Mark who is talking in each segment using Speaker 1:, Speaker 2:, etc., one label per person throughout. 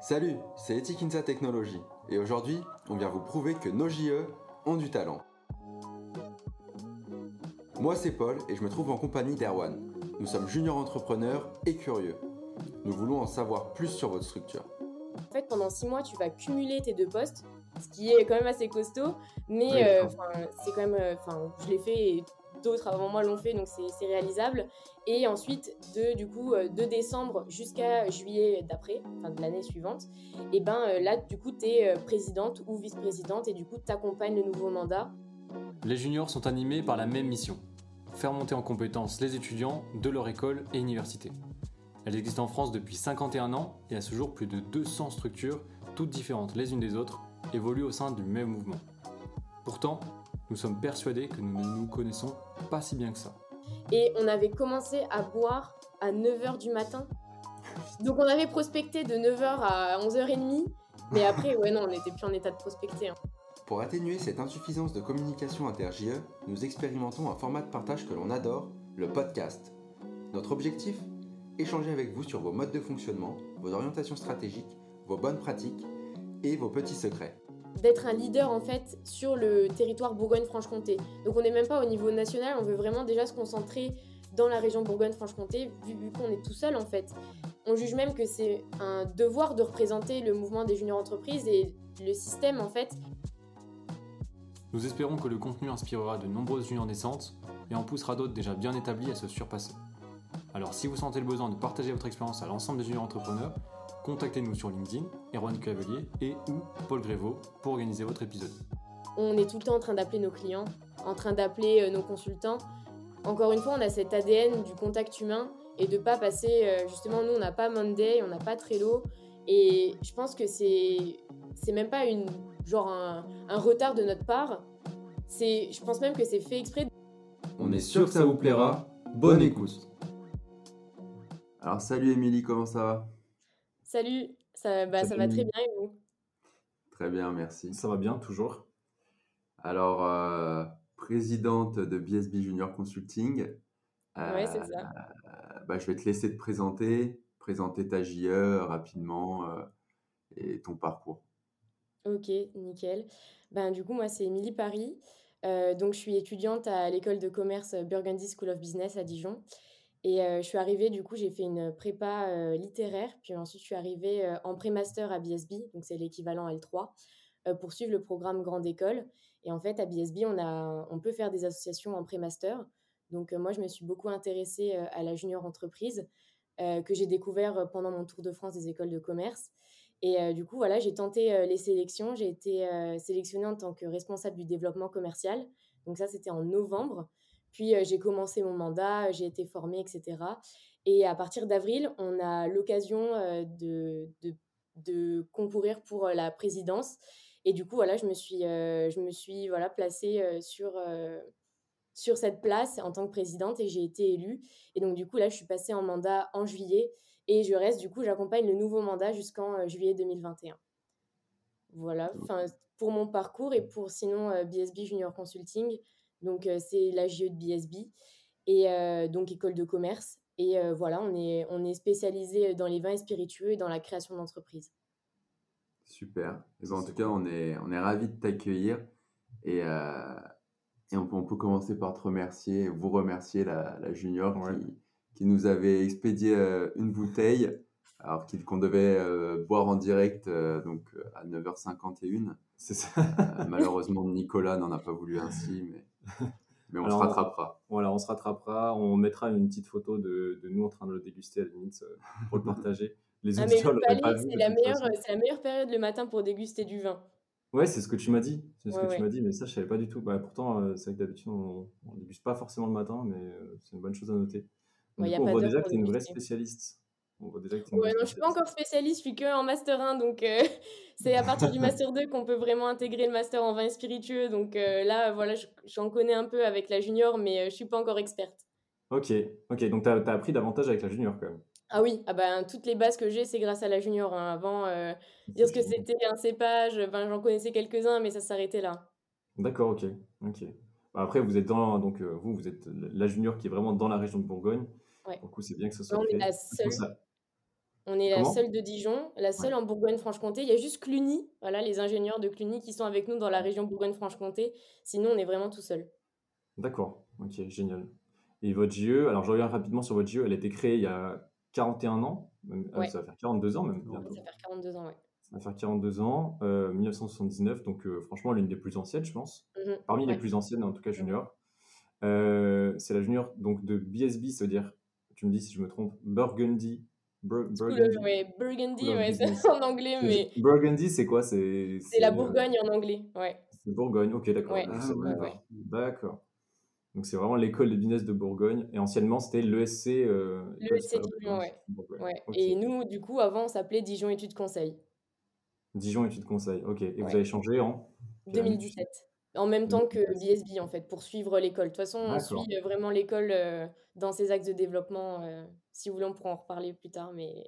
Speaker 1: Salut, c'est Etikinsa Technologies et aujourd'hui, on vient vous prouver que nos JE ont du talent. Moi, c'est Paul et je me trouve en compagnie d'Erwan. Nous sommes juniors entrepreneurs et curieux. Nous voulons en savoir plus sur votre structure.
Speaker 2: En fait, pendant six mois, tu vas cumuler tes deux postes, ce qui est quand même assez costaud, mais euh, c'est quand même, euh, enfin, je l'ai fait et d'autres avant moi l'ont fait, donc c'est réalisable. Et ensuite, de, du coup, euh, de décembre jusqu'à juillet d'après, enfin de l'année suivante, et ben là, du coup, tu es présidente ou vice-présidente et du coup, tu accompagnes le nouveau mandat.
Speaker 3: Les juniors sont animés par la même mission faire monter en compétences les étudiants de leur école et université. Elle existe en France depuis 51 ans et à ce jour plus de 200 structures, toutes différentes les unes des autres, évoluent au sein du même mouvement. Pourtant, nous sommes persuadés que nous ne nous connaissons pas si bien que ça.
Speaker 2: Et on avait commencé à boire à 9h du matin. Donc on avait prospecté de 9h à 11h30. Mais après, ouais, non, on n'était plus en état de prospecter. Hein.
Speaker 1: Pour atténuer cette insuffisance de communication inter-JE, nous expérimentons un format de partage que l'on adore, le podcast. Notre objectif? Échanger avec vous sur vos modes de fonctionnement, vos orientations stratégiques, vos bonnes pratiques et vos petits secrets.
Speaker 2: D'être un leader en fait sur le territoire Bourgogne-Franche-Comté. Donc on n'est même pas au niveau national, on veut vraiment déjà se concentrer dans la région Bourgogne-Franche-Comté, vu, vu qu'on est tout seul en fait. On juge même que c'est un devoir de représenter le mouvement des juniors entreprises et le système en fait
Speaker 3: nous espérons que le contenu inspirera de nombreuses juniors naissantes et en poussera d'autres déjà bien établis à se surpasser. Alors si vous sentez le besoin de partager votre expérience à l'ensemble des juniors entrepreneurs, contactez-nous sur LinkedIn, Erwan Cavelier et ou Paul Grévaux pour organiser votre épisode.
Speaker 2: On est tout le temps en train d'appeler nos clients, en train d'appeler euh, nos consultants. Encore une fois, on a cet ADN du contact humain et de pas passer, euh, justement, nous, on n'a pas Monday, on n'a pas Trello. Et je pense que c'est, c'est même pas une genre un, retard de notre part. C'est, je pense même que c'est fait exprès.
Speaker 1: On est sûr que ça vous plaira. Bonne écoute. Alors salut Émilie, comment ça va?
Speaker 2: Salut, ça, bah, ça va très bien et vous?
Speaker 1: Très bien, merci.
Speaker 3: Ça va bien, toujours?
Speaker 1: Alors, euh, présidente de BSB Junior Consulting.
Speaker 2: Euh, c'est ça.
Speaker 1: bah, je vais te laisser te présenter, présenter ta JE rapidement euh, et ton parcours.
Speaker 2: Ok, nickel. Ben, du coup, moi, c'est Émilie Paris. Euh, donc, je suis étudiante à l'école de commerce Burgundy School of Business à Dijon. Et euh, je suis arrivée, du coup, j'ai fait une prépa euh, littéraire. Puis ensuite, je suis arrivée en pré-master à BSB, donc c'est l'équivalent L3, pour suivre le programme Grande École. Et en fait, à BSB, on, a, on peut faire des associations en pré-master. Donc, moi, je me suis beaucoup intéressée à la junior entreprise, que j'ai découvert pendant mon tour de France des écoles de commerce. Et euh, du coup, voilà, j'ai tenté euh, les sélections. J'ai été euh, sélectionnée en tant que responsable du développement commercial. Donc ça, c'était en novembre. Puis j'ai commencé mon mandat, j'ai été formée, etc. Et à partir d'avril, on a l'occasion de, de, de, concourir pour la présidence. Et du coup, voilà, je me suis, je me suis voilà, placée sur, sur cette place en tant que présidente et j'ai été élue. Et donc, du coup, là, je suis passée en mandat en juillet. Et je reste, du coup, j'accompagne le nouveau mandat jusqu'en euh, juillet 2021. Voilà, enfin, pour mon parcours et pour sinon BSB Junior Consulting. Donc, euh, c'est la JE de BSB et donc école de commerce. Et voilà, on est, on est spécialisé dans les vins et spiritueux et dans la création d'entreprises.
Speaker 1: Super. Ben, en tout cas, on est, on est ravis de t'accueillir. Et, et on, peut, on, peut, commencer par te remercier, vous remercier, la, la junior qui, qui nous avait expédié euh, une bouteille, alors qu'on devait euh, boire en direct euh, donc à 9h51. C'est ça. malheureusement, Nicolas n'en a pas voulu ainsi, mais, mais on se rattrapera.
Speaker 3: Voilà, on se rattrapera. On mettra une petite photo de, de nous en train de le déguster à la limite pour le partager.
Speaker 2: Les ah, c'est la, meilleure, la meilleure période le matin pour déguster du vin.
Speaker 3: Ouais, c'est ce que tu m'as dit. C'est ce que tu m'as dit, mais ça, je savais pas du tout. Bah, pourtant, c'est vrai que d'habitude, on, ne déguste pas forcément le matin, mais c'est une bonne chose à noter on voit déjà que tu es une vraie spécialiste.
Speaker 2: On voit déjà que ouais, non, je suis pas encore spécialiste, je suis que en master 1, donc euh, c'est à partir du master 2 qu'on peut vraiment intégrer le master en vin spiritueux. Donc euh, là, voilà, j'en connais un peu avec la junior, mais euh, je suis pas encore experte.
Speaker 3: Ok, ok, donc tu as, appris davantage avec la junior quand même.
Speaker 2: Ah oui, ah ben, toutes les bases que j'ai, c'est grâce à la junior. Hein. Avant, dire ce que c'était un cépage, ben, j'en connaissais quelques-uns, mais ça s'arrêtait là.
Speaker 3: D'accord, ok, ok. Bah, après, vous êtes dans, donc vous, vous êtes la junior qui est vraiment dans la région de Bourgogne. Du coup, c'est bien que ce soit
Speaker 2: Est la seule... On est la seule de Dijon, la seule en Bourgogne-Franche-Comté. Il y a juste Cluny, voilà, les ingénieurs de Cluny qui sont avec nous dans la région Bourgogne-Franche-Comté. Sinon, on est vraiment tout seul.
Speaker 3: D'accord, ok, génial. Et votre GE, alors je regarde rapidement sur votre GE, elle a été créée il y a 41 ans, euh, ça va faire 42 ans même
Speaker 2: bientôt. Ça va faire 42 ans, ouais.
Speaker 3: Ça va faire 42 ans, 1979, euh, donc euh, franchement l'une des plus anciennes, je pense. Mmh Parmi les plus anciennes, en tout cas mmh junior. c'est la junior donc de BSB, ça veut dire, tu me dis si je me trompe, Burgundy
Speaker 2: Burgundy, ouais, Burgundy ouais, c'est en anglais, mais.
Speaker 3: Burgundy, c'est quoi? C'est
Speaker 2: la Bourgogne en anglais, ouais.
Speaker 3: C'est Bourgogne, ok, d'accord. d'accord. Donc c'est vraiment l'école de business de Bourgogne. Et anciennement, c'était l'ESC.
Speaker 2: Euh, L'ESC Dijon, ouais. ouais. Et nous, du coup, avant, on s'appelait Dijon Études Conseil.
Speaker 3: Dijon Études Conseil, ok. Et vous avez changé en?
Speaker 2: 2017. En même temps que BSB, en fait, pour suivre l'école. De toute façon, on suit euh, vraiment l'école euh, dans ses axes de développement. Euh, si vous voulez, on pourra en reparler plus tard, mais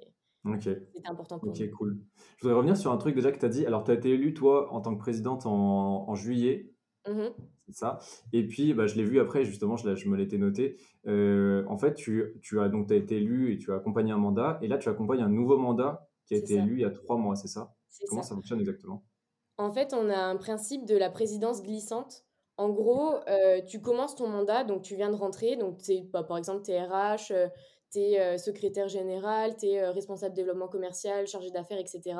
Speaker 2: c'était important pour
Speaker 3: Ok, cool. Je voudrais revenir sur un truc déjà que tu as dit. Alors, tu as été élu, toi, en tant que présidente en, juillet. Mmh C'est ça. Et puis, bah, je l'ai vu après, justement, je, je me l'étais noté. en fait, tu, tu as donc as été élu et tu as accompagné un mandat. Et là, tu accompagnes un nouveau mandat qui a été élu il y a trois mois, c'est ça? Comment ça fonctionne exactement?
Speaker 2: En fait, on a un principe de la présidence glissante. En gros, euh, tu commences ton mandat, donc tu viens de rentrer, donc bah, par exemple, tu es RH, tu es secrétaire général, tu es responsable développement commercial, chargé d'affaires, etc.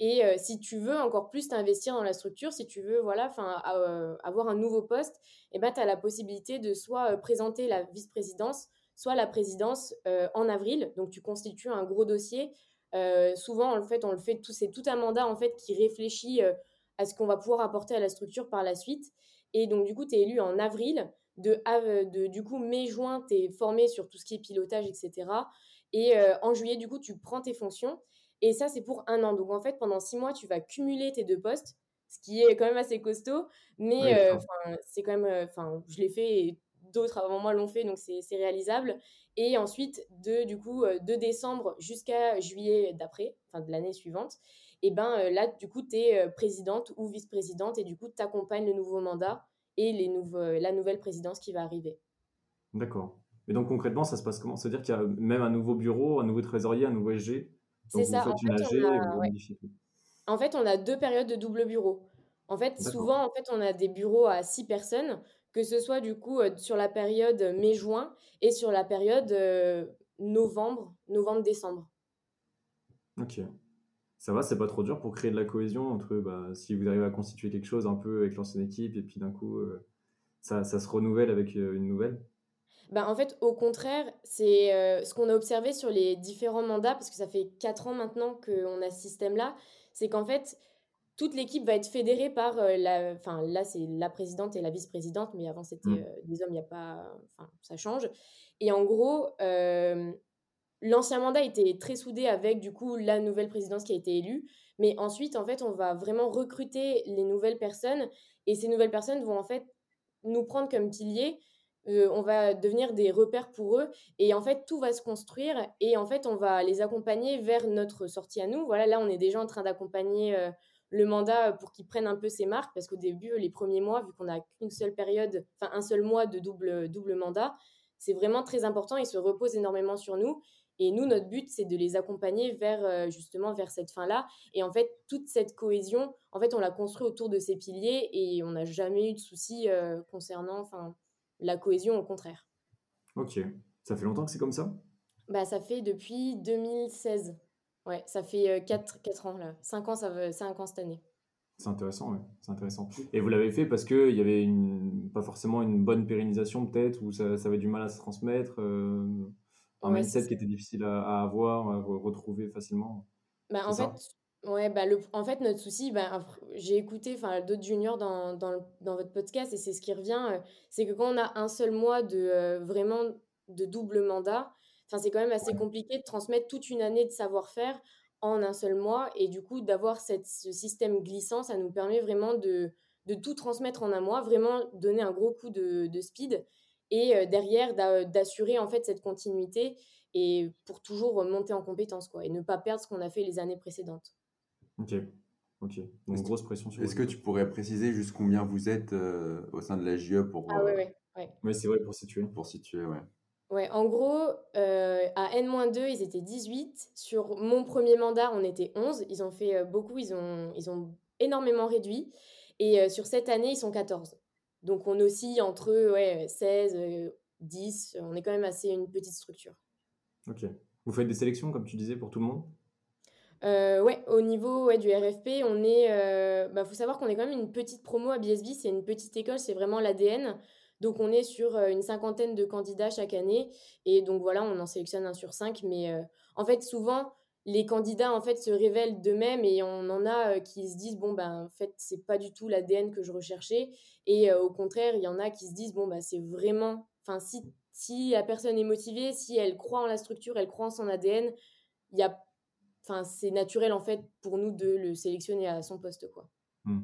Speaker 2: Et euh, si tu veux encore plus t'investir dans la structure, si tu veux voilà, euh, avoir un nouveau poste, eh ben, tu as la possibilité de soit présenter la vice-présidence, soit la présidence en avril. Donc tu constitues un gros dossier. Souvent, en fait, on le fait, c'est tout un mandat en fait qui réfléchit à ce qu'on va pouvoir apporter à la structure par la suite. Et donc, du coup, tu es élu en avril. De, de du coup, mai-juin, tu es formé sur tout ce qui est pilotage, etc. Et euh, en juillet, du coup, tu prends tes fonctions. Et ça, c'est pour un an. Donc, en fait, pendant six mois, tu vas cumuler tes deux postes, ce qui est quand même assez costaud. Mais euh, c'est quand même. Euh, enfin, je l'ai fait et d'autres avant moi l'ont fait, donc c'est réalisable. Et ensuite, de, du coup, de décembre jusqu'à juillet d'après, enfin de l'année suivante, et ben euh, là, du coup, tu es euh, présidente ou vice-présidente et du coup, tu accompagnes le nouveau mandat et les euh, la nouvelle présidence qui va arriver.
Speaker 3: D'accord. Et donc concrètement, ça se passe comment? C'est-à-dire qu'il y a même un nouveau bureau, un nouveau trésorier, un nouveau SG
Speaker 2: C'est ça. En fait, a... en fait, on a deux périodes de double bureau. En fait, souvent, en fait, on a des bureaux à six personnes, que ce soit du coup sur la période mai-juin et sur la période novembre, novembre-décembre.
Speaker 3: Ok ça va, c'est pas trop dur pour créer de la cohésion entre bah, si vous arrivez à constituer quelque chose un peu avec l'ancienne équipe et puis d'un coup euh, ça, ça, se renouvelle avec euh, une nouvelle?
Speaker 2: Ben, En fait, au contraire, c'est euh, ce qu'on a observé sur les différents mandats, parce que ça fait 4 ans maintenant qu'on a ce système-là, c'est qu'en fait, toute l'équipe va être fédérée par la. Enfin, là, c'est la présidente et la vice-présidente, mais avant, c'était mmh. des hommes, il n'y a pas. Enfin, ça change. Et en gros, L'ancien mandat était très soudé avec du coup la nouvelle présidence qui a été élue, mais ensuite en fait on va vraiment recruter les nouvelles personnes et ces nouvelles personnes vont en fait nous prendre comme piliers. Euh, on va devenir des repères pour eux et en fait tout va se construire et en fait on va les accompagner vers notre sortie à nous. Voilà, là on est déjà en train d'accompagner euh, le mandat pour qu'ils prennent un peu ses marques parce qu'au début les premiers mois vu qu'on n'a qu'une seule période, enfin un seul mois de double double mandat, c'est vraiment très important. Ils se reposent énormément sur nous et nous, notre but, c'est de les accompagner vers euh, justement vers cette fin-là. Et en fait, toute cette cohésion, en fait, on l'a construit autour de ces piliers et on n'a jamais eu de soucis euh, concernant enfin, la cohésion, au contraire.
Speaker 3: Ok. Ça fait longtemps que c'est comme ça?
Speaker 2: Bah, Ça fait depuis 2016. Ouais, ça fait 4, euh, 4 ans là. 5 ans, ça veut, 5 ans cette année.
Speaker 3: C'est intéressant, ouais. C'est intéressant. Et vous l'avez fait parce qu'il y avait une, pas forcément une bonne pérennisation peut-être, ou ça, ça, avait du mal à se transmettre un mindset qui était difficile à, avoir, à retrouver facilement.
Speaker 2: Bah, en fait, ouais, bah, le, en fait, notre souci, bah, j'ai écouté d'autres juniors dans, dans, dans, votre podcast et c'est ce qui revient, euh, c'est que quand on a un seul mois de euh, vraiment de double mandat, c'est quand même assez compliqué de transmettre toute une année de savoir-faire en un seul mois et du coup d'avoir ce système glissant, ça nous permet vraiment de, de tout transmettre en un mois, vraiment donner un gros coup de, de speed et euh, derrière d'assurer en fait cette continuité et pour toujours monter en compétence quoi et ne pas perdre ce qu'on a fait les années précédentes.
Speaker 3: Ok, ok. Donc grosse pression
Speaker 1: sur. Est-ce que tu pourrais préciser juste combien vous êtes euh, au sein de la GE pour
Speaker 2: Ah ouais, ouais,
Speaker 3: ouais. c'est vrai pour situer.
Speaker 1: Pour situer, ouais.
Speaker 2: Ouais, en gros, euh, à N-2, ils étaient 18. Sur mon premier mandat, on était 11. Ils ont fait beaucoup, ils ont, ils ont énormément réduit. Et sur cette année, ils sont 14. Donc on oscille entre ouais, 16, 10. On est quand même assez une petite structure.
Speaker 3: Ok. Vous faites des sélections, comme tu disais, pour tout le monde?
Speaker 2: Euh, ouais, au niveau ouais, du RFP, on est. Euh, bah, faut savoir qu'on est quand même une petite promo à BSB, c'est une petite école, c'est vraiment l'ADN. Donc on est sur euh, une cinquantaine de candidats chaque année. Et donc voilà, on en sélectionne un sur cinq. Mais euh, en fait, souvent, les candidats en fait se révèlent d'eux-mêmes et on en a qui se disent bon ben en fait c'est pas du tout l'ADN que je recherchais et au contraire il y en a qui se disent bon ben c'est vraiment enfin si si la personne est motivée si elle croit en la structure elle croit en son ADN il y a enfin, c'est naturel en fait pour nous de le sélectionner à son poste. Quoi.
Speaker 1: Mmh.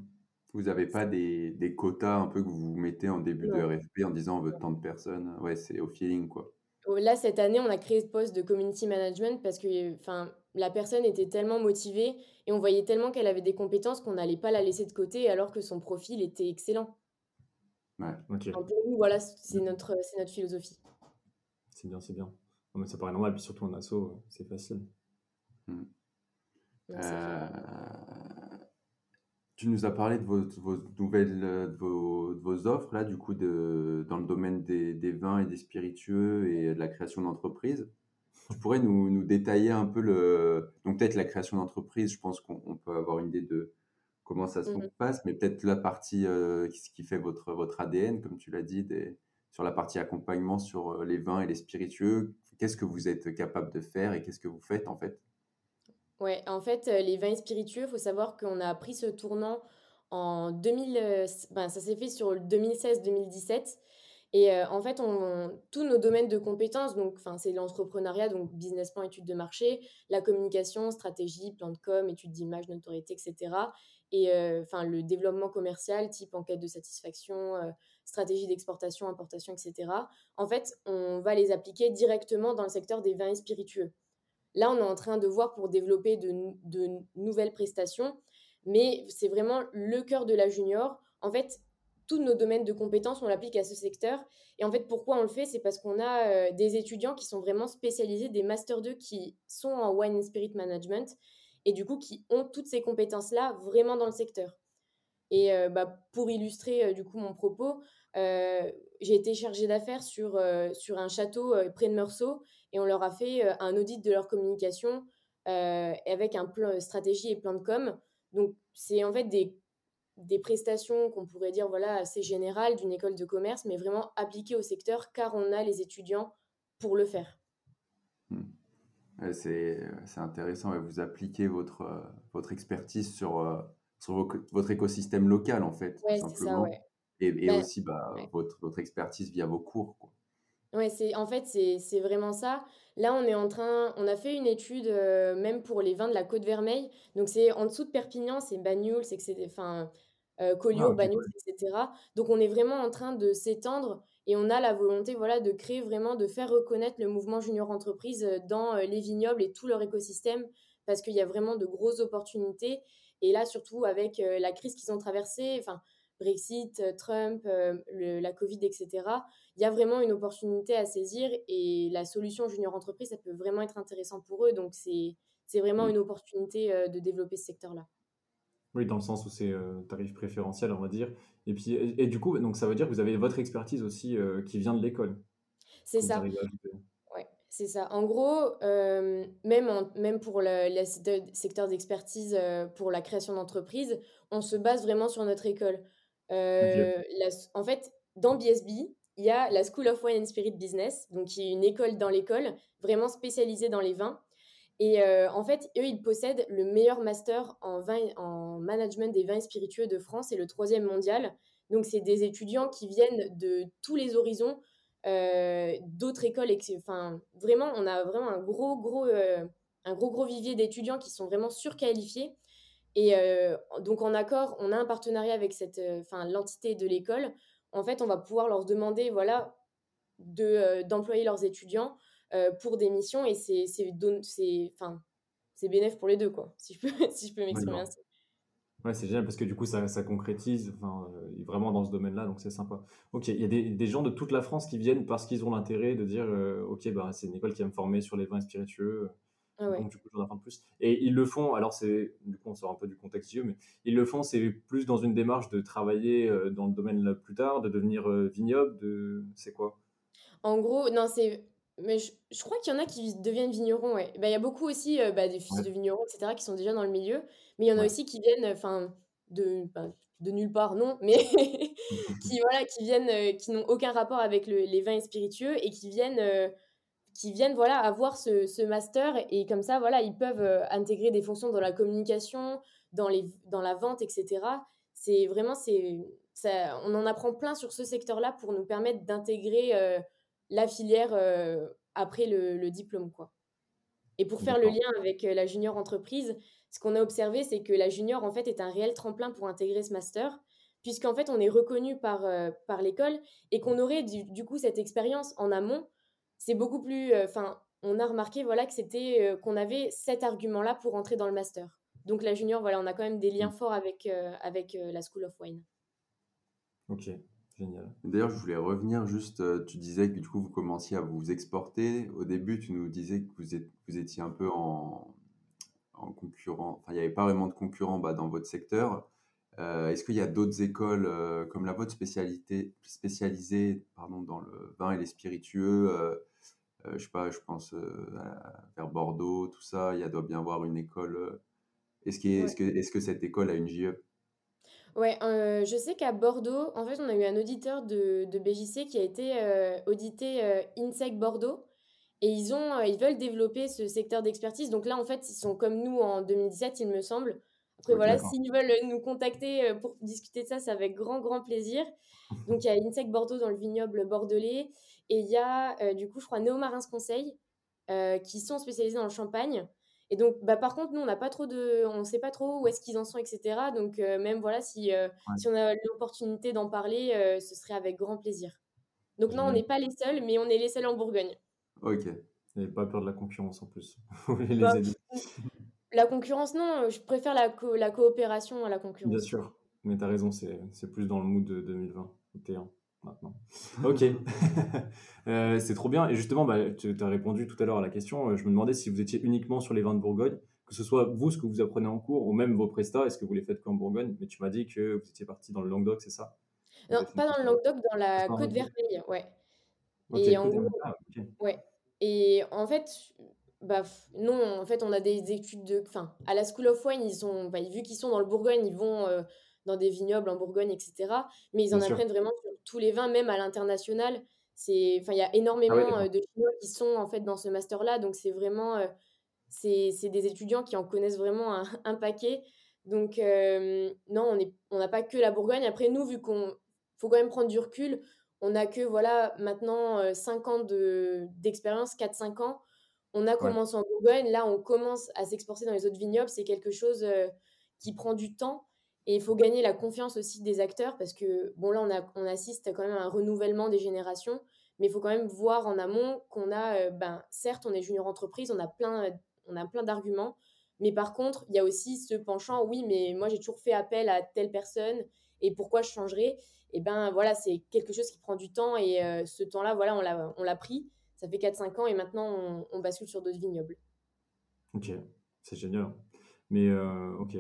Speaker 1: Vous n'avez pas des, des, quotas un peu que vous mettez en début de RFP en disant on veut tant de personnes Ouais, c'est au feeling quoi.
Speaker 2: Là, cette année, on a créé ce poste de community management parce que enfin, la personne était tellement motivée et on voyait tellement qu'elle avait des compétences qu'on n'allait pas la laisser de côté alors que son profil était excellent.
Speaker 1: Ouais, ok.
Speaker 2: pour nous, voilà, c'est notre, notre philosophie.
Speaker 3: C'est bien, c'est bien. mais ça paraît normal, puis surtout en asso, c'est facile.
Speaker 1: Euh, tu nous as parlé de vos, vos nouvelles, de vos, de vos, offres là, du coup, de, dans le domaine des, des, vins et des spiritueux et de la création d'entreprises. Tu pourrais nous, nous, détailler un peu le. Donc, peut-être la création d'entreprise, je pense qu'on peut avoir une idée de comment ça se mmh passe, mais peut-être la partie, euh, ce qui fait votre, votre ADN, comme tu l'as dit, des, sur la partie accompagnement sur euh, les vins et les spiritueux. Qu'est-ce que vous êtes capable de faire et qu'est-ce que vous faites en fait?
Speaker 2: Ouais, en fait, euh, les vins spiritueux, il faut savoir qu'on a pris ce tournant en 2000, euh, ben, ça s'est fait sur le 2016-2017. Et euh, en fait, on, tous nos domaines de compétences, donc c'est l'entrepreneuriat, donc business plan, études de marché, la communication, stratégie, plan de com, études d'image, notoriété, etc. Et enfin le développement commercial, type enquête de satisfaction, stratégie d'exportation, importation, etc. En fait, on va les appliquer directement dans le secteur des vins spiritueux. Là, on est en train de voir pour développer de, nouvelles prestations, mais c'est vraiment le cœur de la junior. En fait, tous nos domaines de compétences, on l'applique à ce secteur. Et en fait, pourquoi on le fait? C'est parce qu'on a euh, des étudiants qui sont vraiment spécialisés, des Master 2 qui sont en Wine and Spirit Management et du coup qui ont toutes ces compétences-là vraiment dans le secteur. Et euh, bah, pour illustrer euh, du coup mon propos, j'ai été chargée d'affaires sur, sur un château près de Meursault et on leur a fait euh, un audit de leur communication euh, avec un plan stratégie et plan de com. Donc, c'est en fait des, des prestations qu'on pourrait dire voilà assez générales d'une école de commerce, mais vraiment appliquées au secteur car on a les étudiants pour le faire.
Speaker 1: Hmm. C'est intéressant. Vous appliquez votre, votre expertise sur, euh, sur votre écosystème local, en fait.
Speaker 2: Ouais, c'est ça, ouais.
Speaker 1: Et, et bah, aussi bah, votre, votre expertise via vos cours. Quoi.
Speaker 2: Ouais, c'est en fait c'est vraiment ça. Là, on est en train, on a fait une étude euh, même pour les vins de la Côte Vermeille. Donc c'est en dessous de Perpignan, c'est Bagnoul, c'est enfin euh, Collioure, ah, etc. Donc on est vraiment en train de s'étendre et on a la volonté voilà de créer vraiment de faire reconnaître le mouvement junior entreprise euh, dans les vignobles et tout leur écosystème parce qu'il y a vraiment de grosses opportunités et là surtout avec la crise qu'ils ont traversée, enfin Brexit, euh, Trump, euh, la Covid, etc. Il y a vraiment une opportunité à saisir et la solution junior entreprise, ça peut vraiment être intéressant pour eux. Donc, c'est vraiment une opportunité euh, de développer ce secteur-là.
Speaker 3: Oui, dans le sens où c'est tarif préférentiel, on va dire. Et puis, et, du coup, donc ça veut dire que vous avez votre expertise aussi qui vient de l'école.
Speaker 2: C'est ça. Ouais, c'est ça. En gros, même, même pour le, le secteur d'expertise pour la création d'entreprise, on se base vraiment sur notre école. Euh, en fait, dans BSB, il y a la School of Wine and Spirit Business, donc qui est une école dans l'école, vraiment spécialisée dans les vins. Et euh, en fait, eux, ils possèdent le meilleur master en, vin, en management des vins spiritueux de France et le troisième mondial. Donc, c'est des étudiants qui viennent de tous les horizons, euh, d'autres écoles. Enfin, vraiment, on a vraiment un gros, gros, un gros, gros vivier d'étudiants qui sont vraiment surqualifiés. Et euh, donc, en accord, on a un partenariat avec cette, euh, enfin, l'entité de l'école. En fait, on va pouvoir leur demander, voilà, de, euh, d'employer leurs étudiants pour des missions et c'est, c'est, c'est, enfin, c'est bénéf pour les deux, quoi, si je peux, si je peux m'exprimer ainsi.
Speaker 3: Ouais, c'est génial parce que du coup, ça, ça concrétise enfin, vraiment dans ce domaine-là, donc c'est sympa. Ok, il y a des, des, gens de toute la France qui viennent parce qu'ils ont l'intérêt de dire Ok, bah, c'est une école qui va me former sur les vins spiritueux, ah donc du coup, j'en apprends plus. Et ils le font, alors c'est, du coup, on sort un peu du contexte vieux, mais ils le font, c'est plus dans une démarche de travailler euh, dans le domaine là plus tard, de devenir vignoble, de. C'est quoi?
Speaker 2: En gros, non, c'est mais je, je crois qu'il y en a qui deviennent vignerons, ouais. Bah, il y a beaucoup aussi bah, des fils de vignerons, etc., qui sont déjà dans le milieu. Mais il y en a aussi qui viennent enfin de, bah, de nulle part, non, mais qui, voilà, qui viennent, qui n'ont aucun rapport avec les vins spiritueux et qui viennent, qui viennent voilà, avoir ce, ce, master. Et comme ça, voilà, ils peuvent intégrer des fonctions dans la communication, dans, les, dans la vente, etc. C'est vraiment, c'est, ça, on en apprend plein sur ce secteur-là pour nous permettre d'intégrer la filière euh, après le, diplôme. Quoi. Et pour faire le lien avec euh, la junior entreprise, ce qu'on a observé, c'est que la junior, en fait, est un réel tremplin pour intégrer ce master, puisqu'en fait, on est reconnu par, euh, par l'école et qu'on aurait du, coup cette expérience en amont. C'est beaucoup plus. Enfin, on a remarqué voilà, que c'était qu'on avait cet argument-là pour entrer dans le master. Donc, la junior, voilà, on a quand même des liens mmh. forts avec, avec la School of Wine.
Speaker 3: Ok. Génial.
Speaker 1: D'ailleurs, je voulais revenir juste, euh, tu disais que du coup, vous commenciez à vous exporter. Au début, tu nous disais que vous, vous étiez un peu en, en concurrent, enfin, il n'y avait pas vraiment de concurrents bah, dans votre secteur. Euh, est-ce qu'il y a d'autres écoles euh, comme la vôtre spécialité, spécialisées pardon, dans le vin et les spiritueux Je sais pas, je pense vers Bordeaux, tout ça. Il y a, doit bien avoir une école. Est-ce que, est que, est que cette école a une JE
Speaker 2: Ouais, euh, je sais qu'à Bordeaux, en fait, on a eu un auditeur de, de BJC qui a été euh, audité euh, INSEC Bordeaux. Et ils, ont, ils veulent développer ce secteur d'expertise. Donc là, en fait, ils sont comme nous en 2017, il me semble. Après, voilà, s'ils veulent nous contacter pour discuter de ça, c'est avec grand, grand plaisir. Donc, il y a INSEC Bordeaux dans le vignoble bordelais. Et il y a, du coup, je crois, Néomarins Conseil, qui sont spécialisés dans le champagne. Et donc, bah, par contre, nous, on n'a pas trop de, on sait pas trop où est-ce qu'ils en sont, etc. Donc, euh, même voilà, si, euh, si on a l'opportunité d'en parler, euh, ce serait avec grand plaisir. Donc, non, on n'est pas les seuls, mais on est les seuls en Bourgogne.
Speaker 1: Ok.
Speaker 3: Et pas peur de la concurrence en plus.
Speaker 2: Bah, la concurrence, non, je préfère la, la coopération à la concurrence.
Speaker 3: Bien sûr, mais tu as raison, c'est plus dans le mood de 2020, maintenant. Ok, euh, c'est trop bien. Et justement, bah, tu as répondu tout à l'heure à la question. Euh, je me demandais si vous étiez uniquement sur les vins de Bourgogne, que ce soit vous, ce que vous apprenez en cours, ou même vos prestats, est-ce que vous les faites qu'en Bourgogne? Mais tu m'as dit que vous étiez parti dans le Languedoc, c'est ça?
Speaker 2: Non, pas dans le Languedoc, dans la Côte Vermeille, ouais. et en ah, ouais. Et en fait, bah, non, en fait, on a des études de. Enfin, à la School of Wine, ils sont, bah, vu qu'ils sont dans le Bourgogne, ils vont euh, dans des vignobles en Bourgogne, etc. Mais ils en apprennent vraiment sur tous les vins, même à l'international. C'est, enfin, il y a énormément ah de Chinois qui sont en fait dans ce master-là, donc c'est vraiment, c'est, des étudiants qui en connaissent vraiment un, paquet. Donc non, on n'a on pas que la Bourgogne. Après nous, vu qu'on faut quand même prendre du recul, on n'a que voilà maintenant 5 ans de, d'expérience, 4-5 ans. On a commencé en Bourgogne, là on commence à s'exporter dans les autres vignobles. C'est quelque chose qui prend du temps. Et il faut gagner la confiance aussi des acteurs parce que, bon, là, on, a, on assiste quand même à un renouvellement des générations, mais il faut quand même voir en amont qu'on a, euh, ben, certes, on est junior entreprise, on a plein, on a plein d'arguments, mais par contre, il y a aussi ce penchant, oui, mais moi, j'ai toujours fait appel à telle personne et pourquoi je changerais? Et ben voilà, c'est quelque chose qui prend du temps et euh, ce temps-là, voilà, on l'a pris. Ça fait 4-5 ans et maintenant, on, on bascule sur d'autres vignobles.
Speaker 3: Ok, c'est génial. Mais euh, ok,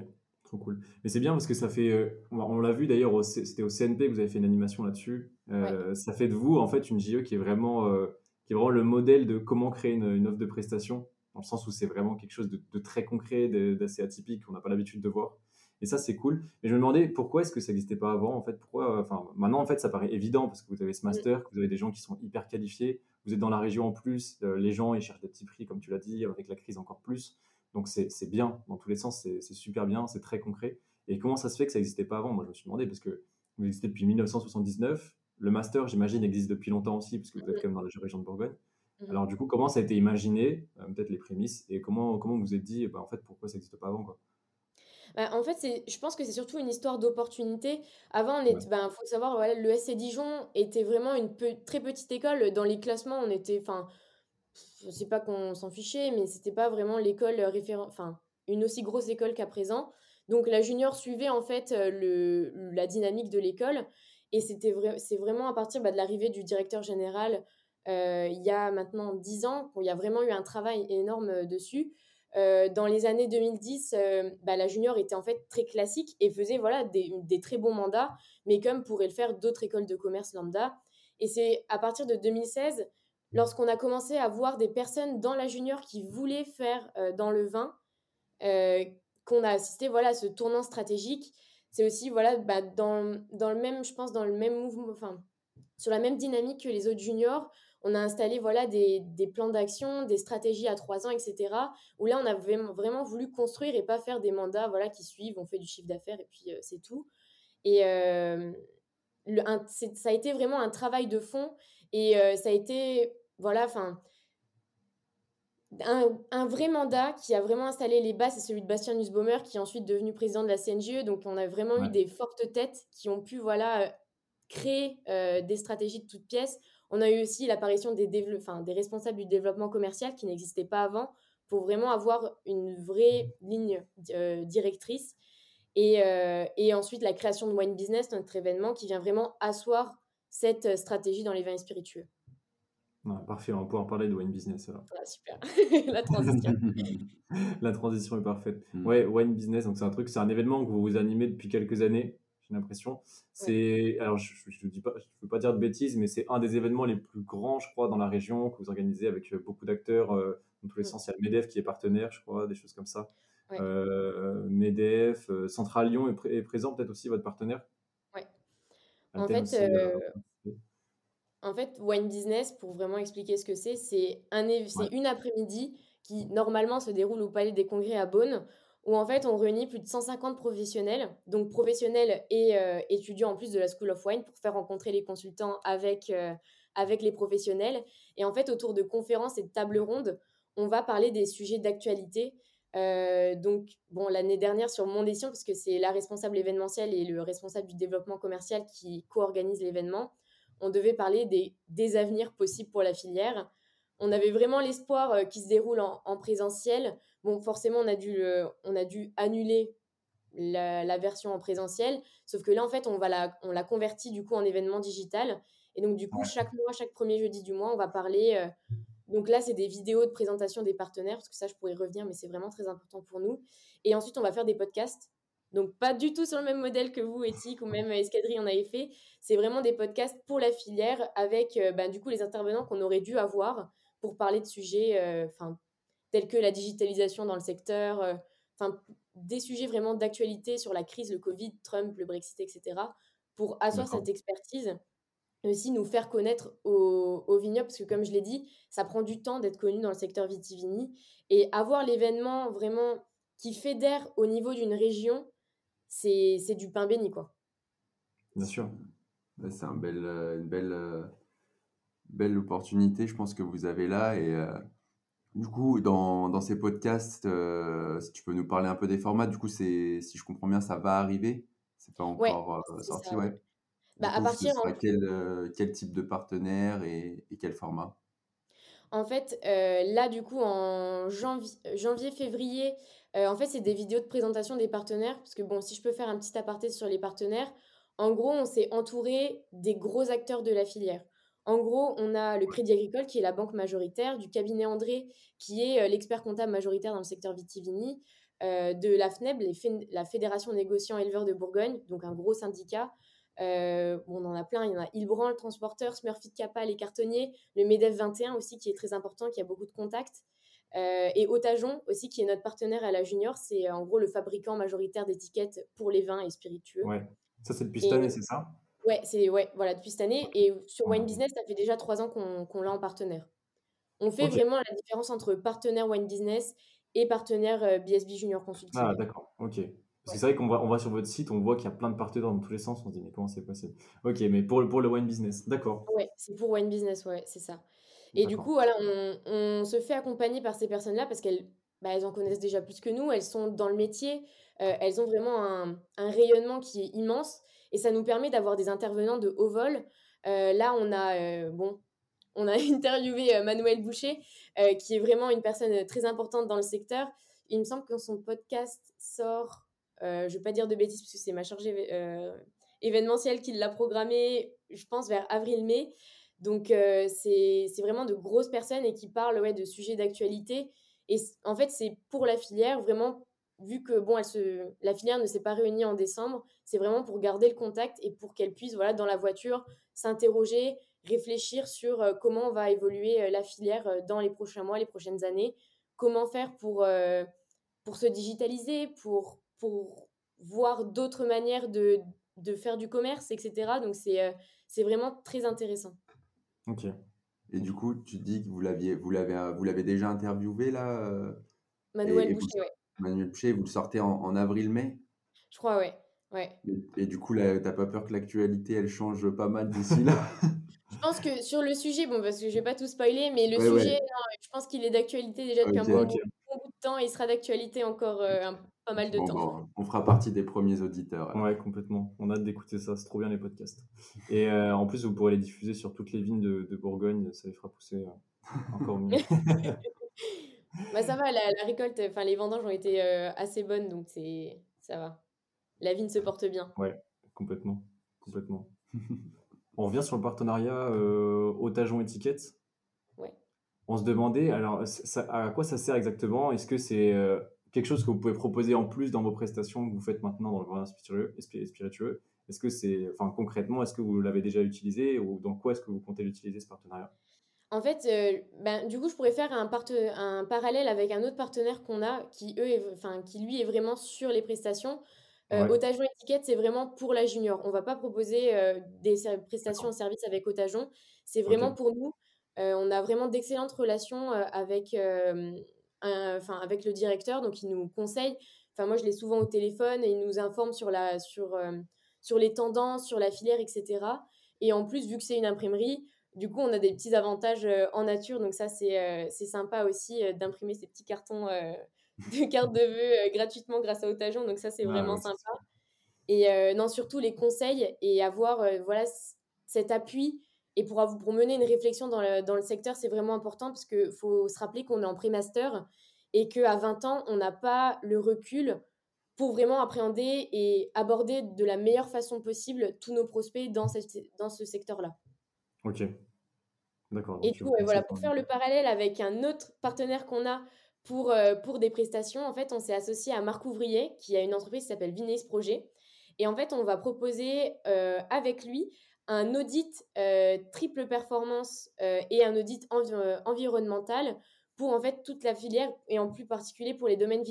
Speaker 3: cool. Mais c'est bien parce que ça fait, euh, on l'a vu d'ailleurs, c'était au CNP que vous avez fait une animation là-dessus. Euh, ça fait de vous en fait une JE qui est vraiment, euh, qui est vraiment le modèle de comment créer une, offre de prestation, dans le sens où c'est vraiment quelque chose de, très concret, d'assez atypique, qu'on n'a pas l'habitude de voir. Et ça, c'est cool. Mais je me demandais pourquoi est-ce que ça n'existait pas avant, en fait? Pourquoi, enfin, maintenant, en fait, ça paraît évident parce que vous avez ce master, que vous avez des gens qui sont hyper qualifiés. Vous êtes dans la région en plus. les gens, ils cherchent des petits prix, comme tu l'as dit, avec la crise encore plus. Donc c'est bien, dans tous les sens, c'est super bien, c'est très concret. Et comment ça se fait que ça n'existait pas avant? Moi, je me suis demandé, parce que vous existez depuis 1979, le master, j'imagine, existe depuis longtemps aussi, parce que vous êtes quand même dans la région de Bourgogne. Mhm. Alors du coup, comment ça a été imaginé, euh, peut-être les prémices, et comment, comment vous vous êtes dit, bah, en fait, pourquoi ça n'existe pas avant quoi?
Speaker 2: Bah, en fait, je pense que c'est surtout une histoire d'opportunité. Avant, il ben, faut savoir, voilà, le SC Dijon était vraiment une très petite école. Dans les classements, on était, enfin, je sais pas qu'on s'en fichait, mais c'était pas vraiment l'école référent, enfin, une aussi grosse école qu'à présent. Donc la junior suivait en fait le, la dynamique de l'école. Et c'était vrai, c'est vraiment à partir bah, de l'arrivée du directeur général il y a maintenant 10 ans qu'il y a vraiment eu un travail énorme dessus. Dans les années 2010, bah, la junior était en fait très classique et faisait voilà des, très bons mandats, mais comme pourraient le faire d'autres écoles de commerce lambda. Et c'est à partir de 2016 lorsqu'on a commencé à voir des personnes dans la junior qui voulaient faire euh, dans le vin, euh, qu'on a assisté voilà, à ce tournant stratégique. C'est aussi voilà, bah, dans, dans, le même, je pense, dans le même mouvement, enfin, sur la même dynamique que les autres juniors, on a installé voilà, des, des plans d'action, des stratégies à trois ans, etc. Où là, on a vraiment, voulu construire et pas faire des mandats voilà, qui suivent, on fait du chiffre d'affaires et puis euh, c'est tout. Et le, ça a été vraiment un travail de fond et ça a été voilà, enfin, un, vrai mandat qui a vraiment installé les bases, c'est celui de Bastien Nussbaumer, qui est ensuite devenu président de la CNGE. Donc, on a vraiment eu des fortes têtes qui ont pu, voilà, euh, créer euh, des stratégies de toutes pièces. On a eu aussi l'apparition des, des responsables du développement commercial qui n'existaient pas avant pour vraiment avoir une vraie ligne euh, directrice. Et, et, ensuite, la création de Wine Business, notre événement, qui vient vraiment asseoir cette stratégie dans les vins spiritueux
Speaker 3: parfait, on va pouvoir parler de wine business
Speaker 2: alors. Ah, super, la transition.
Speaker 3: la transition est parfaite. Mm. Ouais, wine business, donc c'est un truc, c'est un événement que vous vous animez depuis quelques années, j'ai l'impression. C'est, alors je ne dis pas, je veux pas dire de bêtises, mais c'est un des événements les plus grands, je crois, dans la région que vous organisez avec euh, beaucoup d'acteurs euh, dans tous les mm. sens. Il y a Medef qui est partenaire, je crois, des choses comme ça. Euh, Medef, Central Lyon est, présent, peut-être aussi votre partenaire.
Speaker 2: Ouais. En fait. En fait, Wine Business, pour vraiment expliquer ce que c'est, c'est un, une après-midi qui normalement se déroule au Palais des Congrès à Beaune, où en fait on réunit plus de 150 professionnels, donc professionnels et euh, étudiants en plus de la School of Wine, pour faire rencontrer les consultants avec, euh, avec les professionnels. Et en fait, autour de conférences et de tables rondes, on va parler des sujets d'actualité. Euh, donc, bon, l'année dernière sur Mondession, parce que c'est la responsable événementielle et le responsable du développement commercial qui co-organise l'événement, on devait parler des, des avenirs possibles pour la filière. On avait vraiment l'espoir qu'il se déroule en, présentiel. Bon, forcément, on a dû, on a dû annuler la, version en présentiel, sauf que là, en fait, on, va la, on l'a converti du coup en événement digital. Et donc, du coup, chaque mois, chaque premier jeudi du mois, on va parler. Euh, donc là, c'est des vidéos de présentation des partenaires, parce que ça, je pourrais revenir, mais c'est vraiment très important pour nous. Et ensuite, on va faire des podcasts donc, pas du tout sur le même modèle que vous, Éthique, ou même Escadrille en avait fait. C'est vraiment des podcasts pour la filière avec, euh, bah, du coup, les intervenants qu'on aurait dû avoir pour parler de sujets euh, tels que la digitalisation dans le secteur, euh, enfin, des sujets vraiment d'actualité sur la crise, le Covid, Trump, le Brexit, etc. Pour asseoir cette expertise et aussi nous faire connaître au, au vignoble, parce que comme je l'ai dit, ça prend du temps d'être connu dans le secteur vitivini. Et avoir l'événement vraiment qui fédère au niveau d'une région, c'est du pain béni, quoi.
Speaker 3: Bien sûr.
Speaker 1: C'est un bel, euh, une belle, euh, belle opportunité, je pense, que vous avez là. Et euh, du coup, dans, dans ces podcasts, si tu peux nous parler un peu des formats, du coup, si je comprends bien, ça va arriver? C'est pas encore sorti, ouais.
Speaker 2: Bah, à partir
Speaker 1: quel, quel, type de partenaire et, et quel format?
Speaker 2: En fait, là, du coup, en janvier-février, euh, en fait, c'est des vidéos de présentation des partenaires, parce que bon, si je peux faire un petit aparté sur les partenaires, en gros, on s'est entouré des gros acteurs de la filière. En gros, on a le Crédit Agricole, qui est la banque majoritaire, du cabinet André, qui est euh, l'expert comptable majoritaire dans le secteur vitivini, euh, de la FNEB, la Fédération négociants éleveurs de Bourgogne, donc un gros syndicat. on en a plein, il y en a Ilbran, le transporteur, Smurfit Kappa, les cartonniers, le MEDEF 21 aussi, qui est très important, qui a beaucoup de contacts. Euh, et Otajon aussi, qui est notre partenaire à la Junior, c'est en gros le fabricant majoritaire d'étiquettes pour les vins et spiritueux.
Speaker 3: Ouais, ça c'est depuis cette année, c'est ça?
Speaker 2: Ouais, c'est ouais, voilà, depuis cette année. Et sur Wine Business, ça fait déjà trois ans qu'on l'a en partenaire. On fait vraiment la différence entre partenaire Wine Business et partenaire BSB euh, Junior Consulting.
Speaker 3: Ah, d'accord, ok. Parce que c'est vrai qu'on va, on va sur votre site, on voit qu'il y a plein de partenaires dans tous les sens, on se dit mais comment c'est possible? Ok, mais pour, pour le wine business, d'accord.
Speaker 2: Ouais, c'est pour wine business, ouais, c'est ça. Et du coup, voilà, on, se fait accompagner par ces personnes-là parce qu'elles bah, elles en connaissent déjà plus que nous, elles sont dans le métier, euh, elles ont vraiment un, rayonnement qui est immense et ça nous permet d'avoir des intervenants de haut vol. Euh, là, on a, euh, bon, on a interviewé Manuel Boucher, qui est vraiment une personne très importante dans le secteur. Il me semble que son podcast sort je ne vais pas dire de bêtises parce que c'est ma chargée événementielle qui l'a programmé, je pense, vers avril-mai. Donc, c'est vraiment de grosses personnes et qui parlent ouais, de sujets d'actualité. Et en fait, c'est pour la filière, vraiment, vu que bon, elle se, la filière ne s'est pas réunie en décembre, c'est vraiment pour garder le contact et pour qu'elle puisse, voilà, dans la voiture, s'interroger, réfléchir sur comment va évoluer la filière dans les prochains mois, les prochaines années, comment faire pour, pour se digitaliser, pour, pour voir d'autres manières de, de faire du commerce, etc. Donc, c'est c'est vraiment très intéressant.
Speaker 1: Ok. Et du coup, tu dis que vous l'aviez, vous l'avez, vous l'avez déjà interviewé là euh, Manuel Boucher, oui. Manuel Boucher, vous le sortez en, avril-mai?
Speaker 2: Je crois, ouais.
Speaker 1: Et, du coup, là, t'as pas peur que l'actualité, elle change pas mal d'ici là?
Speaker 2: Je pense que sur le sujet, bon, parce que je vais pas tout spoiler, mais le sujet, je pense qu'il est d'actualité déjà depuis un bon, bout de temps et il sera d'actualité encore euh, un, pas mal de temps.
Speaker 1: on fera partie des premiers auditeurs.
Speaker 3: Ouais, complètement. On a hâte d'écouter ça. C'est trop bien les podcasts. Et euh, en plus, vous pourrez les diffuser sur toutes les vignes de, Bourgogne. Ça les fera pousser euh, encore mieux.
Speaker 2: bah, ça va, la, récolte, enfin les vendanges ont été euh, assez bonnes, donc c'est ça va. La vigne se porte bien.
Speaker 3: Ouais, complètement, complètement. on revient sur le partenariat Otageon Étiquette. Ouais. On se demandait, alors, à quoi ça sert exactement? Est-ce que c'est quelque chose que vous pouvez proposer en plus dans vos prestations que vous faites maintenant dans le vin spiritueux, Est-ce que c'est, enfin concrètement, est-ce que vous l'avez déjà utilisé ou dans quoi est-ce que vous comptez l'utiliser ce partenariat?
Speaker 2: En fait, euh, ben, du coup, je pourrais faire un, un parallèle avec un autre partenaire qu'on a qui, eux, enfin, qui lui est vraiment sur les prestations. Euh, Otageon Étiquette, c'est vraiment pour la junior. On ne va pas proposer euh, des prestations en service avec Otageon. C'est vraiment pour nous. Euh, on a vraiment d'excellentes relations avec avec le directeur, donc il nous conseille. Enfin moi je l'ai souvent au téléphone et il nous informe sur la sur sur les tendances, sur la filière, etc. Et en plus vu que c'est une imprimerie, du coup on a des petits avantages euh, en nature, donc ça c'est euh, sympa aussi d'imprimer ces petits cartons de cartes de vœux gratuitement grâce à Otageon, donc ça c'est vraiment sympa. Et non surtout les conseils et avoir voilà cet appui et pour, pour mener une réflexion dans le, dans le secteur, c'est vraiment important parce qu'il faut se rappeler qu'on est en pré-master et qu'à 20 ans, on n'a pas le recul pour vraiment appréhender et aborder de la meilleure façon possible tous nos prospects dans, cette, dans ce secteur-là.
Speaker 3: Ok. D'accord.
Speaker 2: Et tout, voilà, pour faire le parallèle avec un autre partenaire qu'on a pour, euh, pour des prestations, en fait, on s'est associé à Marc Ouvrier, qui a une entreprise qui s'appelle Vinace Projet. Et en fait, on va proposer euh, avec lui un audit euh, triple performance et un audit environnemental pour en fait toute la filière et en plus particulier pour les domaines